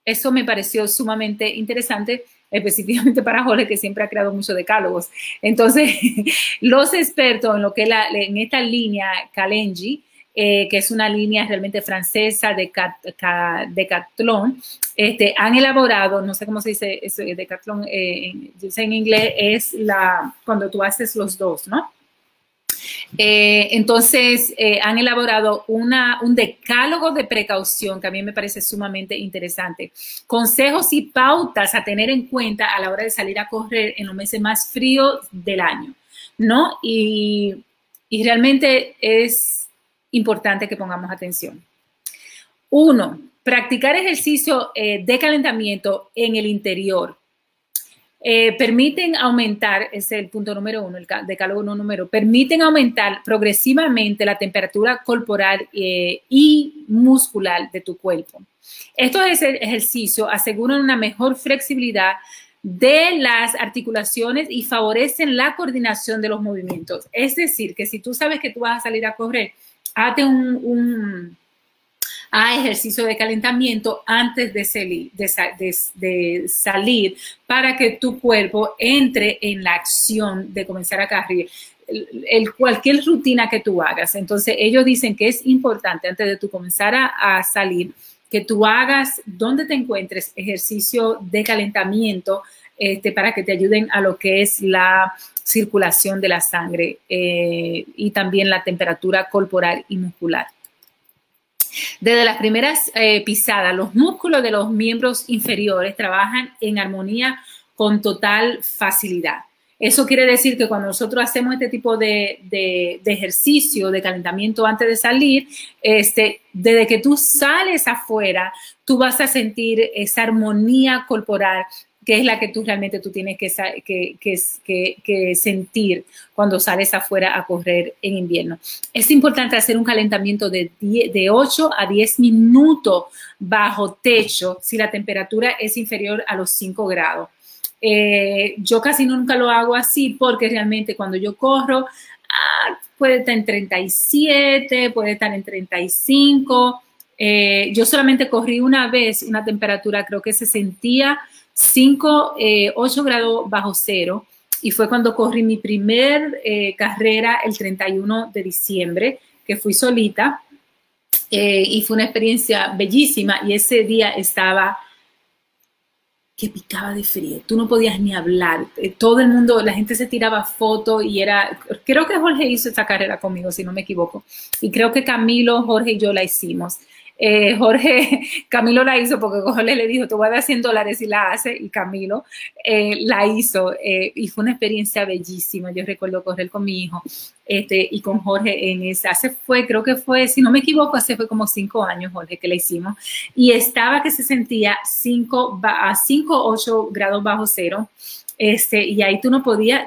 Eso me pareció sumamente interesante específicamente para Jorge, que siempre ha creado muchos decálogos. Entonces, (laughs) los expertos en lo que la, esta línea Kalenji, eh, que es una línea realmente francesa de Decathlon, este, han elaborado, no sé cómo se dice eso, Decathlon, eh, en inglés, es la, cuando tú haces los dos, ¿no? Eh, entonces, eh, han elaborado una, un decálogo de precaución que a mí me parece sumamente interesante. Consejos y pautas a tener en cuenta a la hora de salir a correr en los meses más fríos del año, ¿no? Y, realmente es importante que pongamos atención. Uno, practicar ejercicio eh, de calentamiento en el interior. Eh, permiten aumentar, es el punto número uno, el decálogo no número, permiten aumentar progresivamente la temperatura corporal eh, y muscular de tu cuerpo. Estos ejercicios aseguran una mejor flexibilidad de las articulaciones y favorecen la coordinación de los movimientos. Es decir, que si tú sabes que tú vas a salir a correr, hazte un a ejercicio de calentamiento antes de salir, para que tu cuerpo entre en la acción de comenzar a. El, cualquier rutina que tú hagas. Entonces, ellos dicen que es importante antes de tú comenzar a, salir, que tú hagas donde te encuentres ejercicio de calentamiento este, para que te ayuden a lo que es la circulación de la sangre eh, y también la temperatura corporal y muscular. Desde las primeras eh, pisadas, los músculos de los miembros inferiores trabajan en armonía con total facilidad. Eso quiere decir que cuando nosotros hacemos este tipo de, ejercicio, de calentamiento antes de salir, este, desde que tú sales afuera, tú vas a sentir esa armonía corporal es la que tú realmente tú tienes que, sentir cuando sales afuera a correr en invierno. Es importante hacer un calentamiento de, de 8 a 10 minutos bajo techo si la temperatura es inferior a los 5 grados. Eh, yo casi nunca lo hago así porque realmente cuando yo corro ah, puede estar en 37, puede estar en 35. Eh, yo solamente corrí una vez una temperatura, creo que se sentía 5, 8 eh, grados bajo cero y fue cuando corrí mi primer eh, carrera el 31 de diciembre, que fui solita eh, y fue una experiencia bellísima y ese día estaba que picaba de frío, tú no podías ni hablar, todo el mundo, la gente se tiraba fotos y era, creo que Jorge hizo esta carrera conmigo, si no me equivoco, y creo que Camilo, Jorge y yo la hicimos. Eh, Jorge, (laughs) Camilo la hizo porque Jorge le dijo, te voy a dar 100 dólares y la hace, y Camilo eh, la hizo, eh, y fue una experiencia bellísima. Yo recuerdo correr con mi hijo este, y con Jorge en esa, hace fue, creo que fue, si no me equivoco, hace fue como cinco años, Jorge, que la hicimos, y estaba que se sentía 5 a 5, 8 grados bajo cero, este, y ahí tú no podías,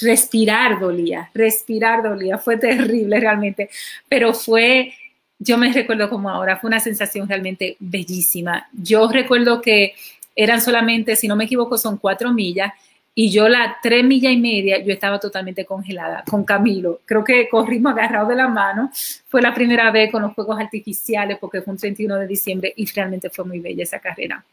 respirar dolía, respirar dolía, fue terrible realmente, pero fue yo me recuerdo como ahora, fue una sensación realmente bellísima. Yo recuerdo que eran solamente, si no me equivoco, son cuatro millas y yo la tres millas y media, yo estaba totalmente congelada con Camilo. Creo que corrimos agarrados de la mano. Fue la primera vez con los fuegos artificiales porque fue un 31 de diciembre y realmente fue muy bella esa carrera.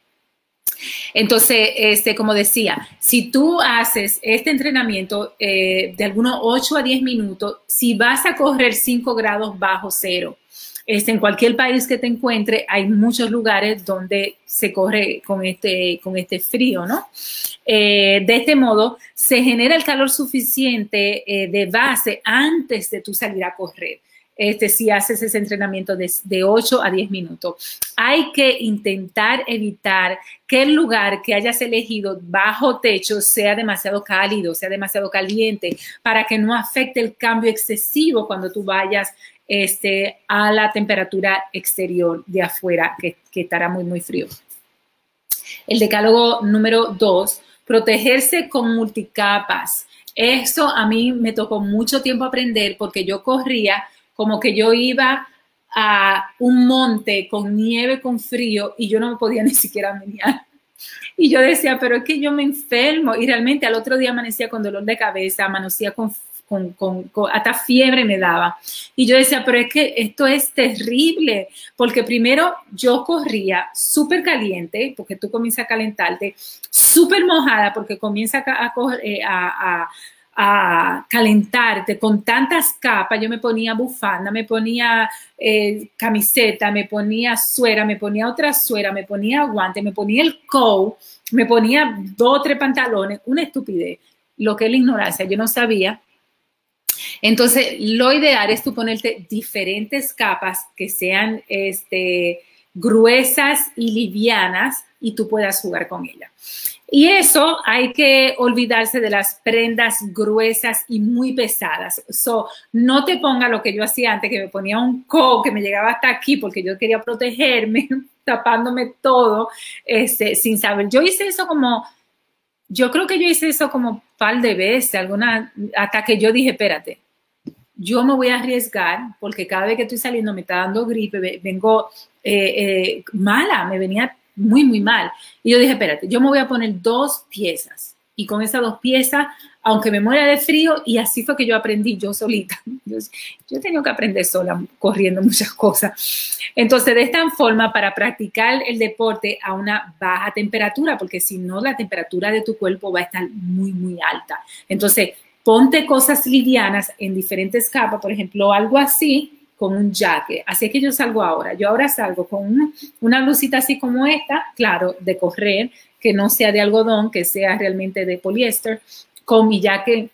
Entonces, este, como decía, si tú haces este entrenamiento eh, de algunos 8 a 10 minutos, si vas a correr 5 grados bajo cero, este, en cualquier país que te encuentre, hay muchos lugares donde se corre con este, con este frío, ¿no? Eh, de este modo, se genera el calor suficiente eh, de base antes de tú salir a correr. Este, si haces ese entrenamiento de, de, 8 a 10 minutos. Hay que intentar evitar que el lugar que hayas elegido bajo techo sea demasiado cálido, sea demasiado caliente, para que no afecte el cambio excesivo cuando tú vayas este, a la temperatura exterior de afuera, que, estará muy, muy frío. El decálogo número dos, protegerse con multicapas. Eso a mí me tocó mucho tiempo aprender porque yo corría como que yo iba a un monte con nieve, con frío, y yo no me podía (laughs) ni siquiera menear. Y yo decía, pero es que yo me enfermo. Y realmente al otro día amanecía con dolor de cabeza, amanecía con, con, con, hasta fiebre me daba. Y yo decía, pero es que esto es terrible, porque primero yo corría súper caliente, porque tú comienzas a calentarte, súper mojada, porque comienza eh, a a calentarte con tantas capas. Yo me ponía bufanda, me ponía eh, camiseta, me ponía suera, me ponía otra suera, me ponía guante, me ponía el coat, me ponía dos o tres pantalones, una estupidez. Lo que es la ignorancia, yo no sabía. Entonces, lo ideal es tú ponerte diferentes capas que sean este, gruesas y livianas y tú puedas jugar con ellas. Y eso hay que olvidarse de las prendas gruesas y muy pesadas. So, no te ponga lo que yo hacía antes, que me ponía un co que me llegaba hasta aquí porque yo quería protegerme, (laughs) tapándome todo, este, sin saber. Yo hice eso como, yo creo que yo hice eso como un de veces, alguna, hasta que yo dije, espérate, yo me voy a arriesgar porque cada vez que estoy saliendo me está dando gripe, vengo eh, eh, mala, me venía muy, muy mal. Y yo dije, espérate, yo me voy a poner dos piezas. Y con esas dos piezas, aunque me muera de frío, y así fue que yo aprendí yo solita. (laughs) Yo, yo he tenido que aprender sola, corriendo muchas cosas. Entonces, de esta forma, para practicar el deporte a una baja temperatura, porque si no, la temperatura de tu cuerpo va a estar muy, muy alta. Entonces, ponte cosas livianas en diferentes capas, por ejemplo, algo así, con un jaque. Así que yo salgo ahora. Yo ahora salgo con una, una blusita así como esta, claro, de correr, que no sea de algodón, que sea realmente de poliéster, con mi jaque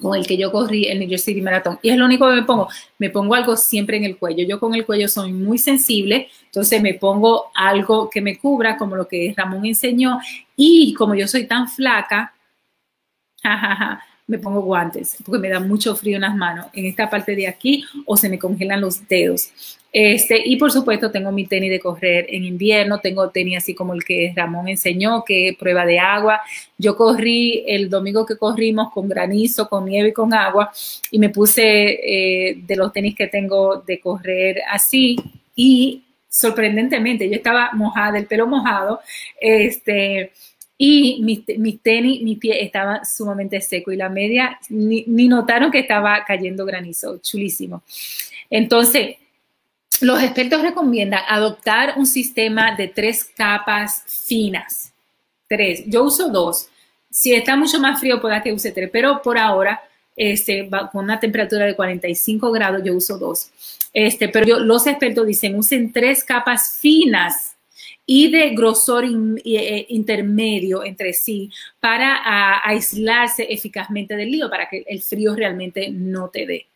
con el que yo corrí el New York City Marathon. Y es lo único que me pongo. Me pongo algo siempre en el cuello. Yo con el cuello soy muy sensible, entonces me pongo algo que me cubra, como lo que Ramón enseñó. Y como yo soy tan flaca, jajaja, me pongo guantes porque me da mucho frío en las manos, en esta parte de aquí o se me congelan los dedos. Este, y por supuesto tengo mi tenis de correr en invierno, tengo tenis así como el que Ramón enseñó, que es prueba de agua. Yo corrí el domingo que corrimos con granizo, con nieve y con agua y me puse eh, de los tenis que tengo de correr así y sorprendentemente yo estaba mojada, el pelo mojado, este, y mi, tenis, mi pie estaba sumamente seco y la media ni, notaron que estaba cayendo granizo, chulísimo. Entonces, los expertos recomiendan adoptar un sistema de tres capas finas. Tres. Yo uso dos. Si está mucho más frío, pueda que use tres, pero por ahora, este, con una temperatura de 45 grados, yo uso dos. Este, pero los expertos dicen, usen tres capas finas y de grosor eh, intermedio entre sí para aislarse eficazmente del lío, para que el frío realmente no te dé.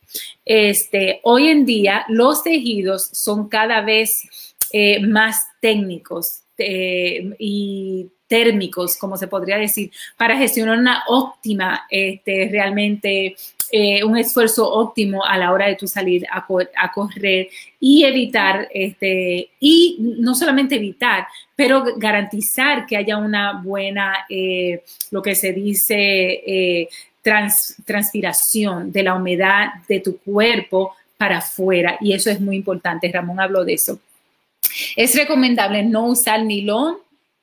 Este, hoy en día los tejidos son cada vez eh, más técnicos eh, y térmicos, como se podría decir, para gestionar una óptima, este, realmente eh, un esfuerzo óptimo a la hora de tu salir a, correr y evitar, este, y no solamente evitar, pero garantizar que haya una buena, eh, lo que se dice, eh, transpiración de la humedad de tu cuerpo para afuera. Y eso es muy importante. Ramón habló de eso. Es recomendable no usar nilón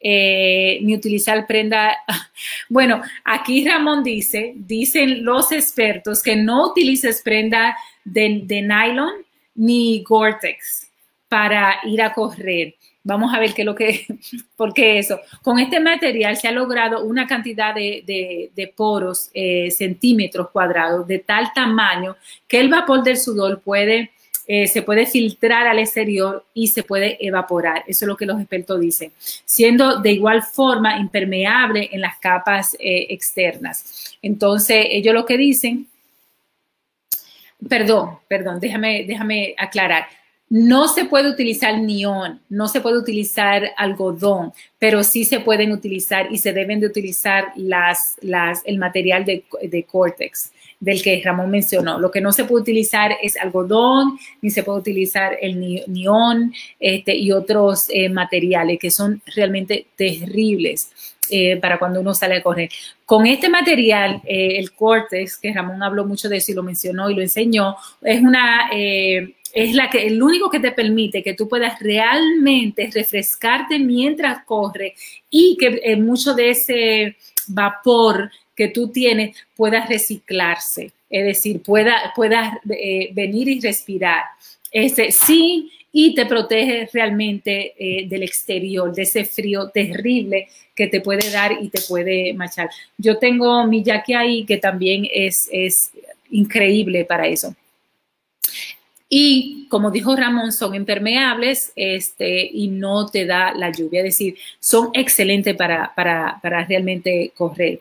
eh, ni utilizar prenda. (laughs) Bueno, aquí Ramón dice, dicen los expertos que no utilices prenda de, de nylon ni Gore-Tex para ir a correr. Vamos a ver qué es lo que, (laughs) por qué eso. Con este material se ha logrado una cantidad de, de, poros, eh, centímetros cuadrados, de tal tamaño que el vapor del sudor puede eh, se puede filtrar al exterior y se puede evaporar. Eso es lo que los expertos dicen, siendo de igual forma impermeable en las capas eh, externas. Entonces, ellos lo que dicen, perdón, perdón, déjame, déjame aclarar. No se puede utilizar neón, no se puede utilizar algodón, pero sí se pueden utilizar y se deben de utilizar las, las, el material de, de Cortex del que Ramón mencionó. Lo que no se puede utilizar es algodón, ni se puede utilizar el neón este, y otros eh, materiales que son realmente terribles. Eh, para cuando uno sale a correr. Con este material, eh, el Cortex, que Ramón habló mucho de eso y lo mencionó y lo enseñó, es una, es la que, el único que te permite que tú puedas realmente refrescarte mientras corre y que mucho de ese vapor que tú tienes pueda reciclarse, es decir, pueda, pueda eh, venir y respirar. Ese, sí, y te protege realmente eh, del exterior, de ese frío terrible que te puede dar y te puede machar. Yo tengo mi jaque ahí que también es, es increíble para eso. Y como dijo Ramón, son impermeables este, y no te da la lluvia, es decir, son excelentes para, para, para realmente correr.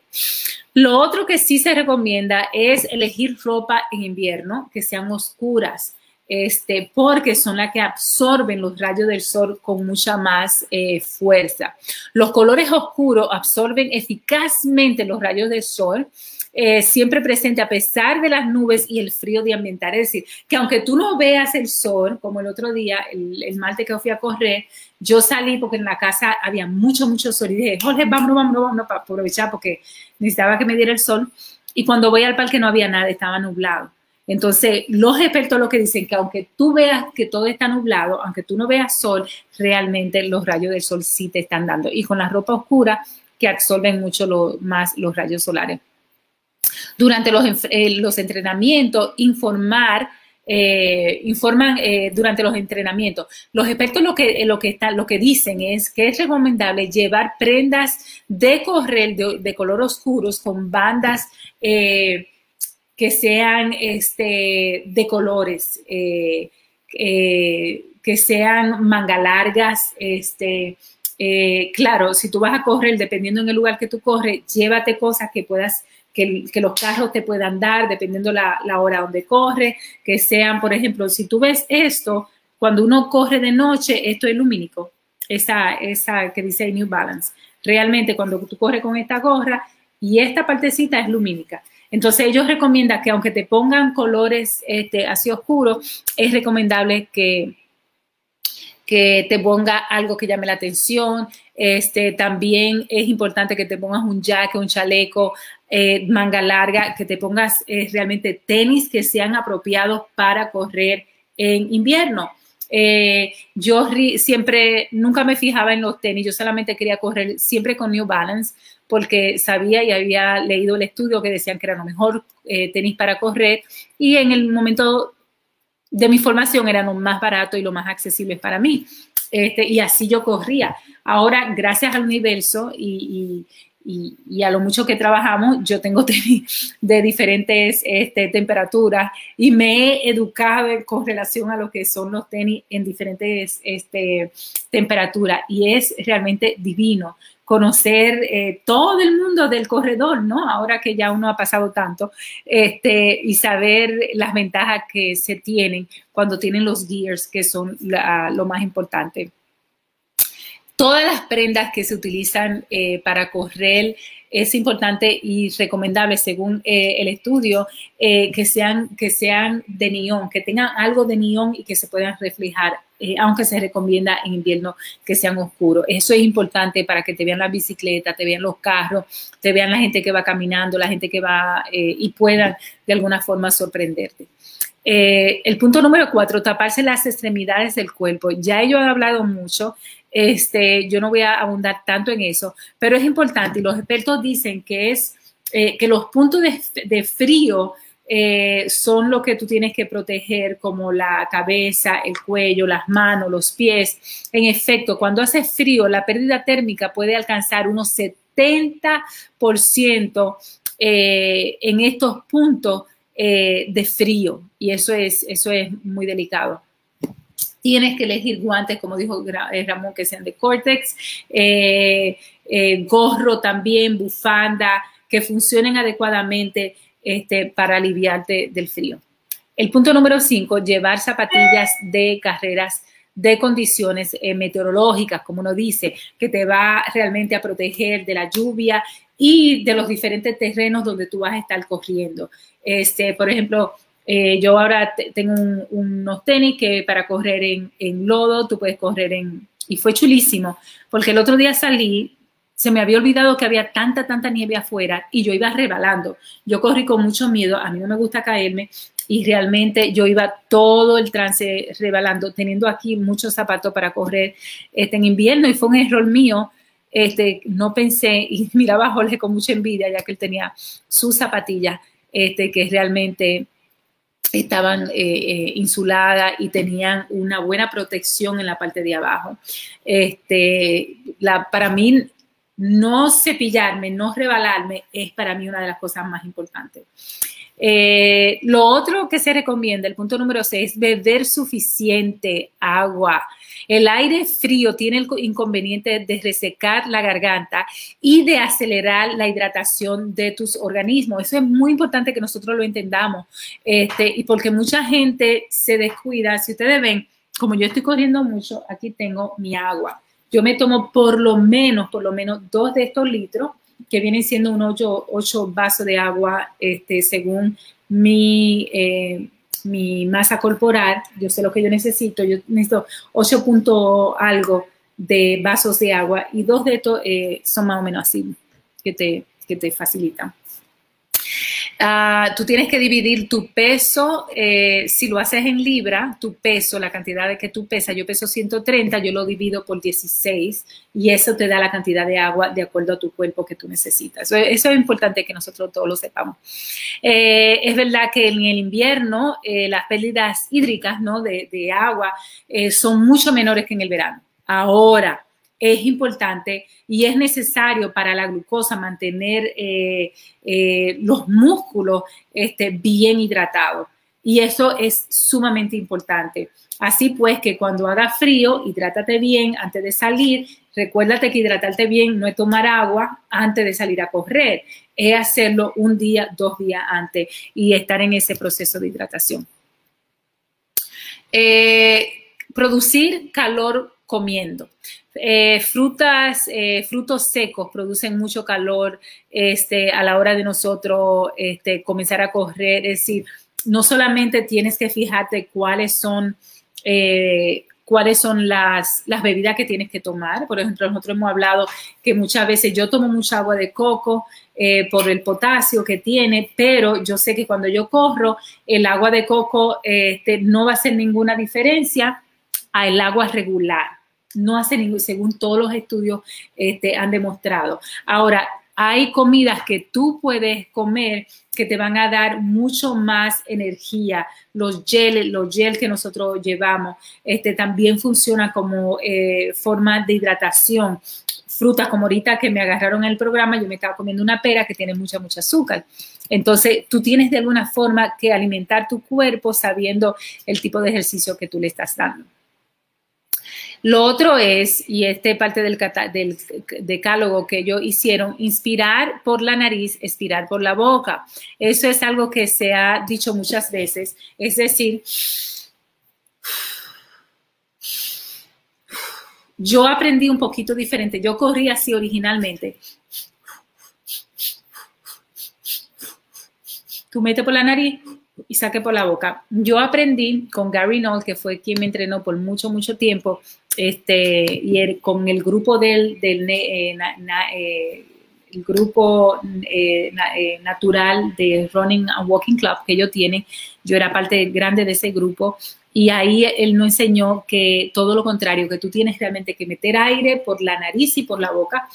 Lo otro que sí se recomienda es elegir ropa en invierno que sean oscuras este, porque son las que absorben los rayos del sol con mucha más eh, fuerza. Los colores oscuros absorben eficazmente los rayos del sol, eh, siempre presente a pesar de las nubes y el frío de ambiental. Es decir, que aunque tú no veas el sol, como el otro día, el, el martes que fui a correr, yo salí porque en la casa había mucho, mucho sol y dije, Jorge, vámonos, vámonos, vámonos para aprovechar porque necesitaba que me diera el sol. Y cuando voy al parque no había nada, estaba nublado. Entonces, los expertos lo que dicen que aunque tú veas que todo está nublado, aunque tú no veas sol, realmente los rayos del sol sí te están dando. Y con la ropa oscura que absorben mucho más los rayos solares. Durante los, eh, entrenamientos, informar, eh, informan eh, durante los entrenamientos. Los expertos lo que, lo, que lo que dicen es que es recomendable llevar prendas de correr de, color oscuros con bandas que sean este, de colores, que sean manga largas, este, claro, si tú vas a correr, dependiendo en el lugar que tú corres, llévate cosas que puedas, que, los carros te puedan dar, dependiendo la, la hora donde corre, que sean, por ejemplo, si tú ves esto, cuando uno corre de noche, esto es lumínico, esa, esa que dice New Balance. Realmente, cuando tú corres con esta gorra y esta partecita es lumínica. Entonces ellos recomiendan que aunque te pongan colores este, así oscuros, es recomendable que, que te ponga algo que llame la atención. Este, también es importante que te pongas un jacket, un chaleco, eh, manga larga, que te pongas eh, realmente tenis que sean apropiados para correr en invierno. Eh, yo siempre, nunca me fijaba en los tenis, yo solamente quería correr siempre con New Balance porque sabía y había leído el estudio que decían que era lo mejor eh, tenis para correr y en el momento de mi formación eran lo más barato y lo más accesible para mí. Este, y así yo corría. Ahora, gracias al universo y, y, a lo mucho que trabajamos, yo tengo (laughs) tenis de diferentes este, temperaturas y me he educado con relación a lo que son los tenis en diferentes este, temperaturas y es realmente divino conocer eh, todo el mundo del corredor, ¿no? Ahora que ya uno ha pasado tanto, este, y saber las ventajas que se tienen cuando tienen los gears, que son lo más importante. Todas las prendas que se utilizan eh, para correr es importante y recomendable, según eh, el estudio, eh, que, sean, que sean de neón, que tengan algo de neón y que se puedan reflejar, aunque se recomienda en invierno que sean oscuros. Eso es importante para que te vean las bicicletas, te vean los carros, te vean la gente que va caminando, la gente que va y puedan de alguna forma sorprenderte. el punto número cuatro, taparse las extremidades del cuerpo. Ya ellos han hablado mucho este, yo no voy a abundar tanto en eso, pero es importante y los expertos dicen que es eh, que los puntos de, frío eh, son lo que tú tienes que proteger, como la cabeza, el cuello, las manos, los pies. En efecto, cuando hace frío, la pérdida térmica puede alcanzar unos 70% eh, en estos puntos de frío y eso es, eso es muy delicado. Tienes que elegir guantes, como dijo eh, Ramón, que sean de Cortex, eh, eh, gorro también, bufanda, que funcionen adecuadamente este, para aliviarte del frío. El punto número cinco, llevar zapatillas de carreras de condiciones meteorológicas, como uno dice, que te va realmente a proteger de la lluvia y de los diferentes terrenos donde tú vas a estar corriendo. Este, por ejemplo, eh, yo ahora tengo unos tenis que para correr en, lodo, tú puedes correr en... Y fue chulísimo, porque el otro día salí, se me había olvidado que había tanta, tanta nieve afuera y yo iba rebalando. Yo corrí con mucho miedo, a mí no me gusta caerme, y realmente yo iba todo el trance rebalando, teniendo aquí muchos zapatos para correr este, en invierno y fue un error mío. Este, no pensé y (laughs) miraba a Jorge con mucha envidia ya que él tenía sus zapatillas este, que realmente estaban eh, eh, insuladas y tenían una buena protección en la parte de abajo. Este, la, para mí, no cepillarme, no rebalarme, es para mí una de las cosas más importantes. Eh, lo otro que se recomienda, el punto número 6, beber suficiente agua. El aire frío tiene el inconveniente de resecar la garganta y de acelerar la hidratación de tus organismos. Eso es muy importante que nosotros lo entendamos. Este, y porque mucha gente se descuida. Si ustedes ven, como yo estoy corriendo mucho, aquí tengo mi agua. Yo me tomo por lo menos, por lo menos dos de estos litros que vienen siendo unos ocho, vasos de agua este, según mi, eh, mi masa corporal. Yo sé lo que yo necesito. Yo necesito 8 punto algo de vasos de agua y dos de estos eh, son más o menos así que te, que te facilitan. Ah, tú tienes que dividir tu peso, eh, si lo haces en libra, tu peso, la cantidad de que tú pesas, yo peso 130, yo lo divido por 16 y eso te da la cantidad de agua de acuerdo a tu cuerpo que tú necesitas. Eso, es importante que nosotros todos lo sepamos. Eh, es verdad que en el invierno eh, las pérdidas hídricas ¿no? de, de agua son mucho menores que en el verano. Ahora, es importante y es necesario para la glucosa mantener eh, eh, los músculos este, bien hidratados. Y eso es sumamente importante. Así pues, que cuando haga frío, hidrátate bien antes de salir. Recuérdate que hidratarte bien no es tomar agua antes de salir a correr, es hacerlo un día, dos días antes y estar en ese proceso de hidratación. Eh, producir calor comiendo. Eh, frutas, eh, frutos secos producen mucho calor este, a la hora de nosotros este, comenzar a correr. Es decir, no solamente tienes que fijarte cuáles son, eh, cuáles son las, las, bebidas que tienes que tomar. Por ejemplo, nosotros hemos hablado que muchas veces yo tomo mucha agua de coco por el potasio que tiene, pero yo sé que cuando yo corro, el agua de coco este, no va a hacer ninguna diferencia al agua regular no hace ningún, según todos los estudios este, han demostrado. Ahora, hay comidas que tú puedes comer que te van a dar mucho más energía. Los gel, los gel que nosotros llevamos, este, también funciona como eh, forma de hidratación. Frutas como ahorita que me agarraron en el programa, yo me estaba comiendo una pera que tiene mucha, mucha azúcar. Entonces, tú tienes de alguna forma que alimentar tu cuerpo sabiendo el tipo de ejercicio que tú le estás dando. Lo otro es, y este parte del, del decálogo que ellos hicieron, inspirar por la nariz, expirar por la boca. Eso es algo que se ha dicho muchas veces. Es decir, yo aprendí un poquito diferente. Yo corrí así originalmente. Tú metes por la nariz y saque por la boca. Yo aprendí con Gary Knoll, que fue quien me entrenó por mucho, mucho tiempo, este, y con el grupo del, del eh, eh, el grupo eh, natural de Running and Walking Club que ellos tienen, yo era parte grande de ese grupo y ahí él nos enseñó que todo lo contrario, que tú tienes realmente que meter aire por la nariz y por la boca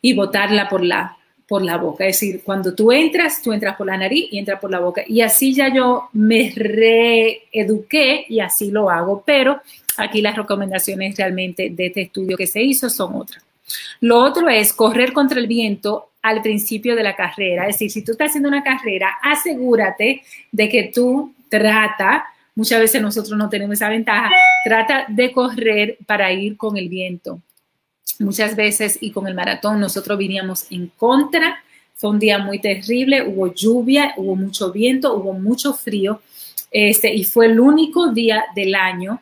y botarla por la, por la boca. Es decir, cuando tú entras, tú entras por la nariz y entras por la boca. Y así ya yo me reeduqué y así lo hago. Pero aquí las recomendaciones realmente de este estudio que se hizo son otras. Lo otro es correr contra el viento al principio de la carrera. Es decir, si tú estás haciendo una carrera, asegúrate de que tú trata, muchas veces nosotros no tenemos esa ventaja, trata de correr para ir con el viento muchas veces y con el maratón nosotros viníamos en contra. Fue un día muy terrible, hubo lluvia, hubo mucho viento, hubo mucho frío. Este, y fue el único día del año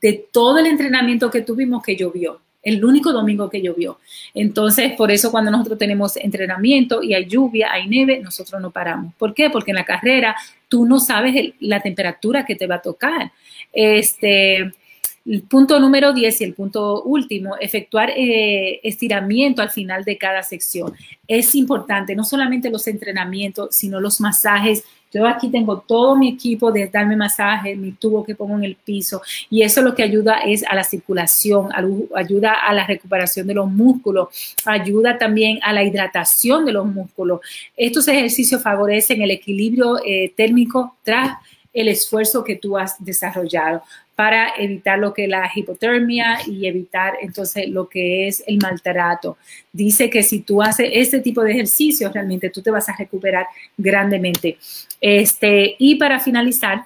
de todo el entrenamiento que tuvimos que llovió. El único domingo que llovió. Entonces, por eso cuando nosotros tenemos entrenamiento y hay lluvia, hay nieve, nosotros no paramos. ¿Por qué? Porque en la carrera tú no sabes la temperatura que te va a tocar. Este, el punto número 10 y el punto último, efectuar eh, estiramiento al final de cada sección. Es importante, no solamente los entrenamientos, sino los masajes Yo aquí tengo todo mi equipo de darme masaje, mi tubo que pongo en el piso y eso lo que ayuda es a la circulación, ayuda a la recuperación de los músculos, ayuda también a la hidratación de los músculos. Estos ejercicios favorecen el equilibrio eh, térmico tras el esfuerzo que tú has desarrollado para evitar lo que es la hipotermia y evitar entonces lo que es el maltrato. Dice que si tú haces este tipo de ejercicios, realmente tú te vas a recuperar grandemente. Este, y para finalizar,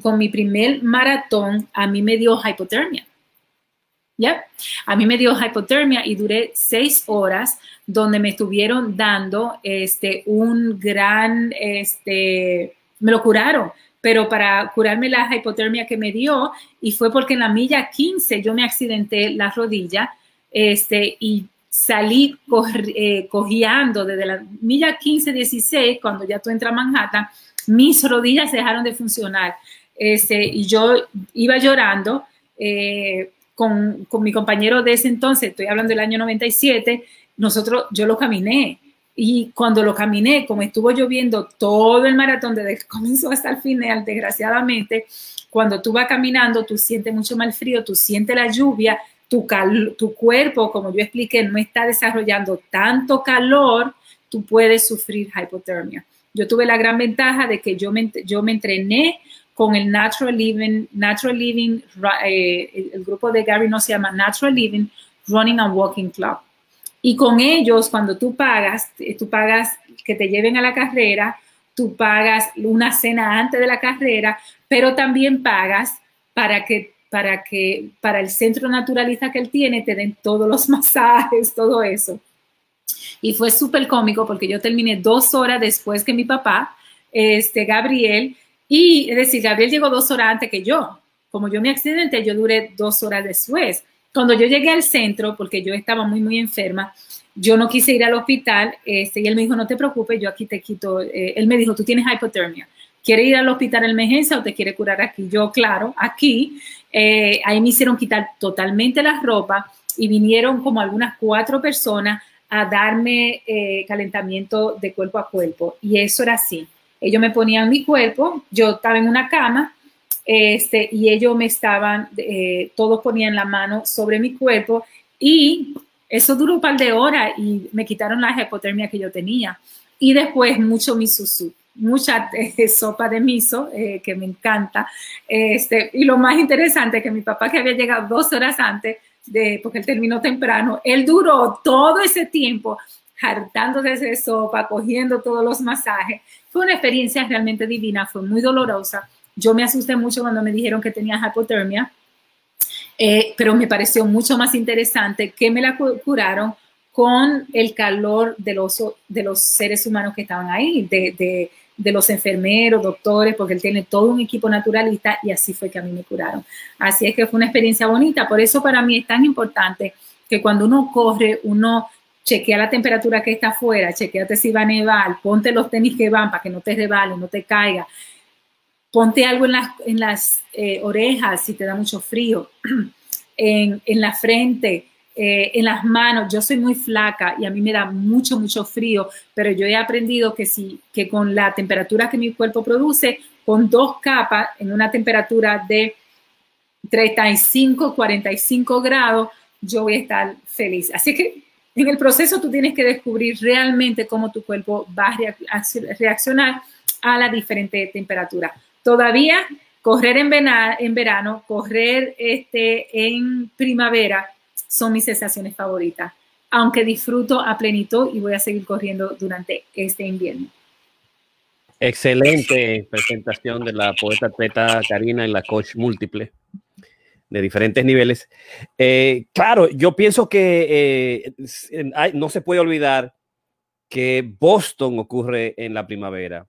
con mi primer maratón, a mí me dio hipotermia. ¿Ya? A mí me dio hipotermia y duré seis horas donde me estuvieron dando este, un gran, este, me lo curaron, pero para curarme la hipotermia que me dio, y fue porque en la milla 15 yo me accidenté la rodilla, este, y salí eh, desde la milla 15, 16, cuando ya tú entras a Manhattan, mis rodillas dejaron de funcionar. Este, y yo iba llorando eh, con, con, mi compañero de ese entonces, estoy hablando del año 97, nosotros, yo lo caminé. Y cuando lo caminé, como estuvo lloviendo todo el maratón desde que (laughs) comenzó hasta el final, desgraciadamente, cuando tú vas caminando, tú sientes mucho más frío, tú sientes la lluvia, tu, cuerpo, como yo expliqué, no está desarrollando tanto calor, tú puedes sufrir hipotermia. Yo tuve la gran ventaja de que yo me, yo me entrené con el Natural Living, Natural Living, eh, el, grupo de Gary no se llama Natural Living Running and Walking Club. Y con ellos, cuando tú pagas, eh, tú pagas que te lleven a la carrera, tú pagas una cena antes de la carrera, pero también pagas para que para que para el centro naturalista que él tiene te den todos los (laughs) masajes, todo eso. Y fue súper cómico porque yo terminé dos horas después que mi papá, este, Gabriel, y es decir, Gabriel llegó dos horas antes que yo. Como yo me accidenté, yo duré dos horas después. Cuando yo llegué al centro, porque yo estaba muy, muy enferma, yo no quise ir al hospital, este, y él me dijo, no te preocupes, yo aquí te quito, eh, él me dijo, tú tienes hipotermia, ¿quieres ir al hospital de emergencia o te quiere curar aquí? Yo, claro, aquí, eh, ahí me hicieron quitar totalmente la ropa y vinieron como algunas cuatro personas a darme eh, calentamiento de cuerpo a cuerpo. Y eso era así. Ellos me ponían mi cuerpo, yo estaba en una cama, este, y ellos me estaban, eh, todos ponían la mano sobre mi cuerpo y eso duró un par de horas y me quitaron la hipotermia que yo tenía. Y después mucho miso mucha eh, (laughs) sopa de miso, que me encanta. Este, y lo más interesante que mi papá, que había llegado dos horas antes, porque él terminó temprano, él duró todo ese tiempo hartándose de sopa, cogiendo todos los masajes. Fue una experiencia realmente divina, fue muy dolorosa. Yo me asusté mucho cuando me dijeron que tenía hipotermia, eh, pero me pareció mucho más interesante que me la curaron con el calor de los, de los seres humanos que estaban ahí, de, de los enfermeros, doctores, porque él tiene todo un equipo naturalista y así fue que a mí me curaron. Así es que fue una experiencia bonita. Por eso para mí es tan importante que cuando uno corre, uno chequea la temperatura que está afuera, chequeate si va a nevar, ponte los tenis que van para que no te rebalen, no te caiga. Ponte algo en las, eh, orejas si te da mucho frío, (clears throat) en, la frente, eh, en las manos. Yo soy muy flaca y a mí me da mucho, mucho frío, pero yo he aprendido que, sí, que con la temperatura que mi cuerpo produce, con dos capas en una temperatura de 35, 45 grados, yo voy a estar feliz. Así que en el proceso tú tienes que descubrir realmente cómo tu cuerpo va a reaccionar a la diferente temperatura. Todavía correr en, verano, correr este, en primavera, son mis sensaciones favoritas, aunque disfruto a plenitud y voy a seguir corriendo durante este invierno. Excelente presentación de la poeta atleta Karina en la coach múltiple de diferentes niveles. Eh, claro, yo pienso que eh, no se puede olvidar que Boston ocurre en la primavera,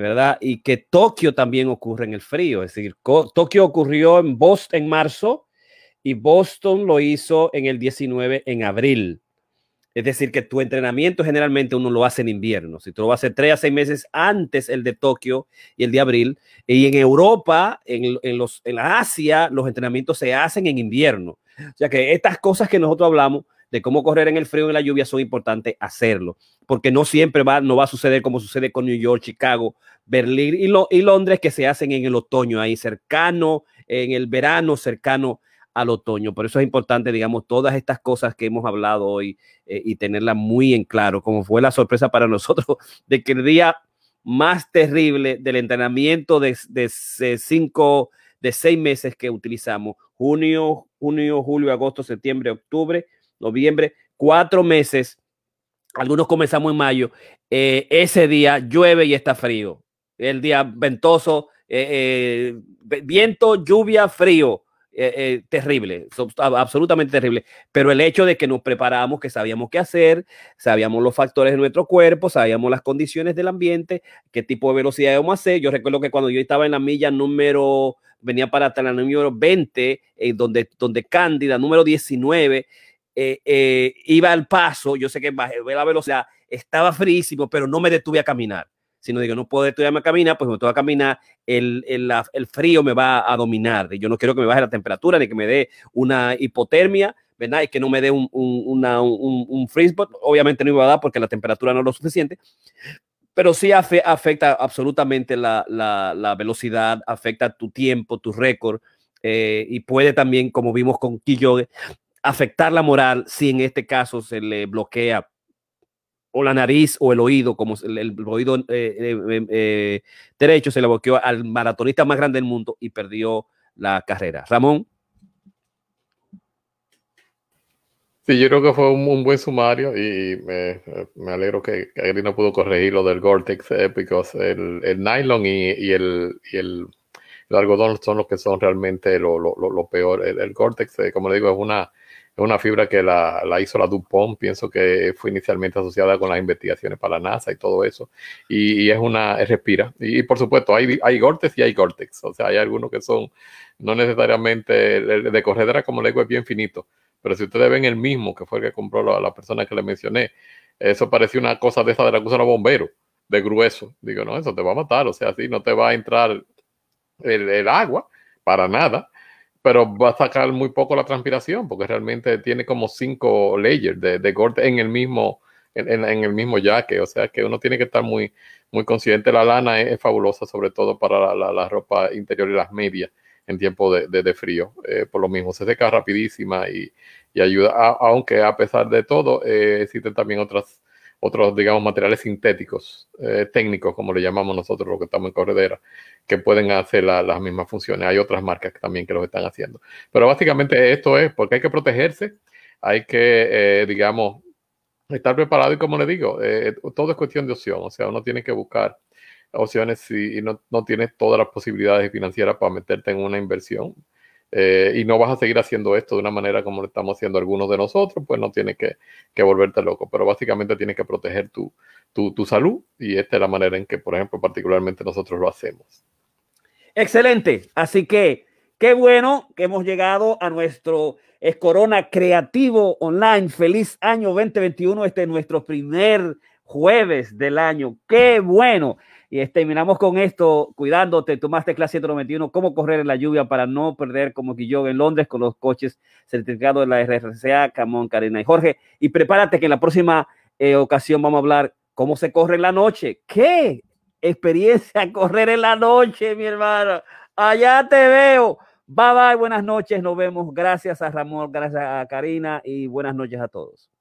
¿verdad? Y que Tokio también ocurre en el frío. Es decir, Tokio ocurrió en Boston en marzo y Boston lo hizo en el 19 en abril. Es decir, que tu entrenamiento generalmente uno lo hace en invierno. Si tú lo vas a hacer tres a seis meses antes el de Tokio y el de abril. Y en Europa, en, los, en Asia, los entrenamientos se hacen en invierno. O sea que estas cosas que nosotros hablamos de cómo correr en el frío y en la lluvia, son importantes hacerlo, porque no siempre va, no va a suceder como sucede con New York, Chicago, Berlín y, Londres, que se hacen en el otoño, ahí cercano, en el verano, cercano al otoño. Por eso es importante, digamos, todas estas cosas que hemos hablado hoy eh, y tenerlas muy en claro, como fue la sorpresa para nosotros (laughs) de que el día más terrible del entrenamiento de, de, cinco, de seis meses que utilizamos, junio, junio, julio, agosto, septiembre, octubre, noviembre, cuatro meses, algunos comenzamos en mayo, eh, ese día llueve y está frío, el día ventoso, eh, viento, lluvia, frío, eh, eh, terrible, absolutamente terrible. Pero el hecho de que nos preparamos, que sabíamos qué hacer, sabíamos los factores de nuestro cuerpo, sabíamos las condiciones del ambiente, qué tipo de velocidad íbamos a hacer. Yo recuerdo que cuando yo estaba en la milla número, venía para la número 20, eh, donde, donde Cándida, número 19, iba al paso, yo sé que bajé la velocidad, estaba frísimo, pero no me detuve a caminar sino digo, no puedo estudiarme a caminar, pues me tengo a caminar, el, el, el, frío me va a dominar. Yo no quiero que me baje la temperatura ni que me dé una hipotermia, ¿verdad? Y que no me dé un, un, una, un, un freeze, obviamente no iba a dar porque la temperatura no es lo suficiente, pero sí afecta absolutamente la, la, la velocidad, afecta tu tiempo, tu récord, eh, y puede también, como vimos con Kiyoge, afectar la moral si en este caso se le bloquea o la nariz o el oído, como el, oído eh, eh, eh, derecho se le bloqueó al maratonista más grande del mundo y perdió la carrera. Ramón. Sí, yo creo que fue un, buen sumario y me, alegro que, que no pudo corregir lo del Gore-Tex, porque el, nylon y, el, el, algodón son los que son realmente lo, lo, peor. El, el Gore-Tex, como le digo, es una es una fibra que la, la, hizo la DuPont, pienso que fue inicialmente asociada con las investigaciones para la NASA y todo eso. Y, es una, es respira. Y, por supuesto, hay, hay y hay Gore-Tex. O sea, hay algunos que son no necesariamente de, corredera, como le digo, es bien finito. Pero si ustedes ven el mismo, que fue el que compró la, la persona que le mencioné, eso parecía una cosa de esa de la que usan los bomberos, de grueso. Digo, no, eso te va a matar. O sea, así no te va a entrar el, el agua para nada pero va a sacar muy poco la transpiración porque realmente tiene como cinco layers de, de corte en el mismo en, en, el mismo jaque, o sea que uno tiene que estar muy muy consciente. La lana es, fabulosa, sobre todo para la, la, ropa interior y las medias en tiempo de, de, frío. Eh, por lo mismo, se seca rapidísima y, y ayuda, aunque a pesar de todo, eh, existen también otras otros, digamos, materiales sintéticos, eh, técnicos, como le llamamos nosotros, los que estamos en corredera, que pueden hacer las mismas funciones. Hay otras marcas también que lo están haciendo. Pero básicamente esto es porque hay que protegerse, hay que, eh, digamos, estar preparado y como le digo, eh, todo es cuestión de opción, o sea, uno tiene que buscar opciones si no, no tienes todas las posibilidades financieras para meterte en una inversión. Eh, y no vas a seguir haciendo esto de una manera como lo estamos haciendo algunos de nosotros, pues no tienes que, que volverte loco, pero básicamente tienes que proteger tu, tu, salud y esta es la manera en que, por ejemplo, particularmente nosotros lo hacemos. Excelente, así que qué bueno que hemos llegado a nuestro es Corona Creativo Online. Feliz año 2021, este es nuestro primer jueves del año. Qué bueno. Y terminamos con esto, cuidándote, tomaste clase 191, cómo correr en la lluvia para no perder como yo en Londres con los coches certificados de la RCA, Camón, Karina y Jorge. Y prepárate que en la próxima eh, ocasión vamos a hablar cómo se corre en la noche. ¿Qué experiencia correr en la noche, mi hermano? Allá te veo. Bye bye, buenas noches, nos vemos. Gracias a Ramón, gracias a Karina y buenas noches a todos.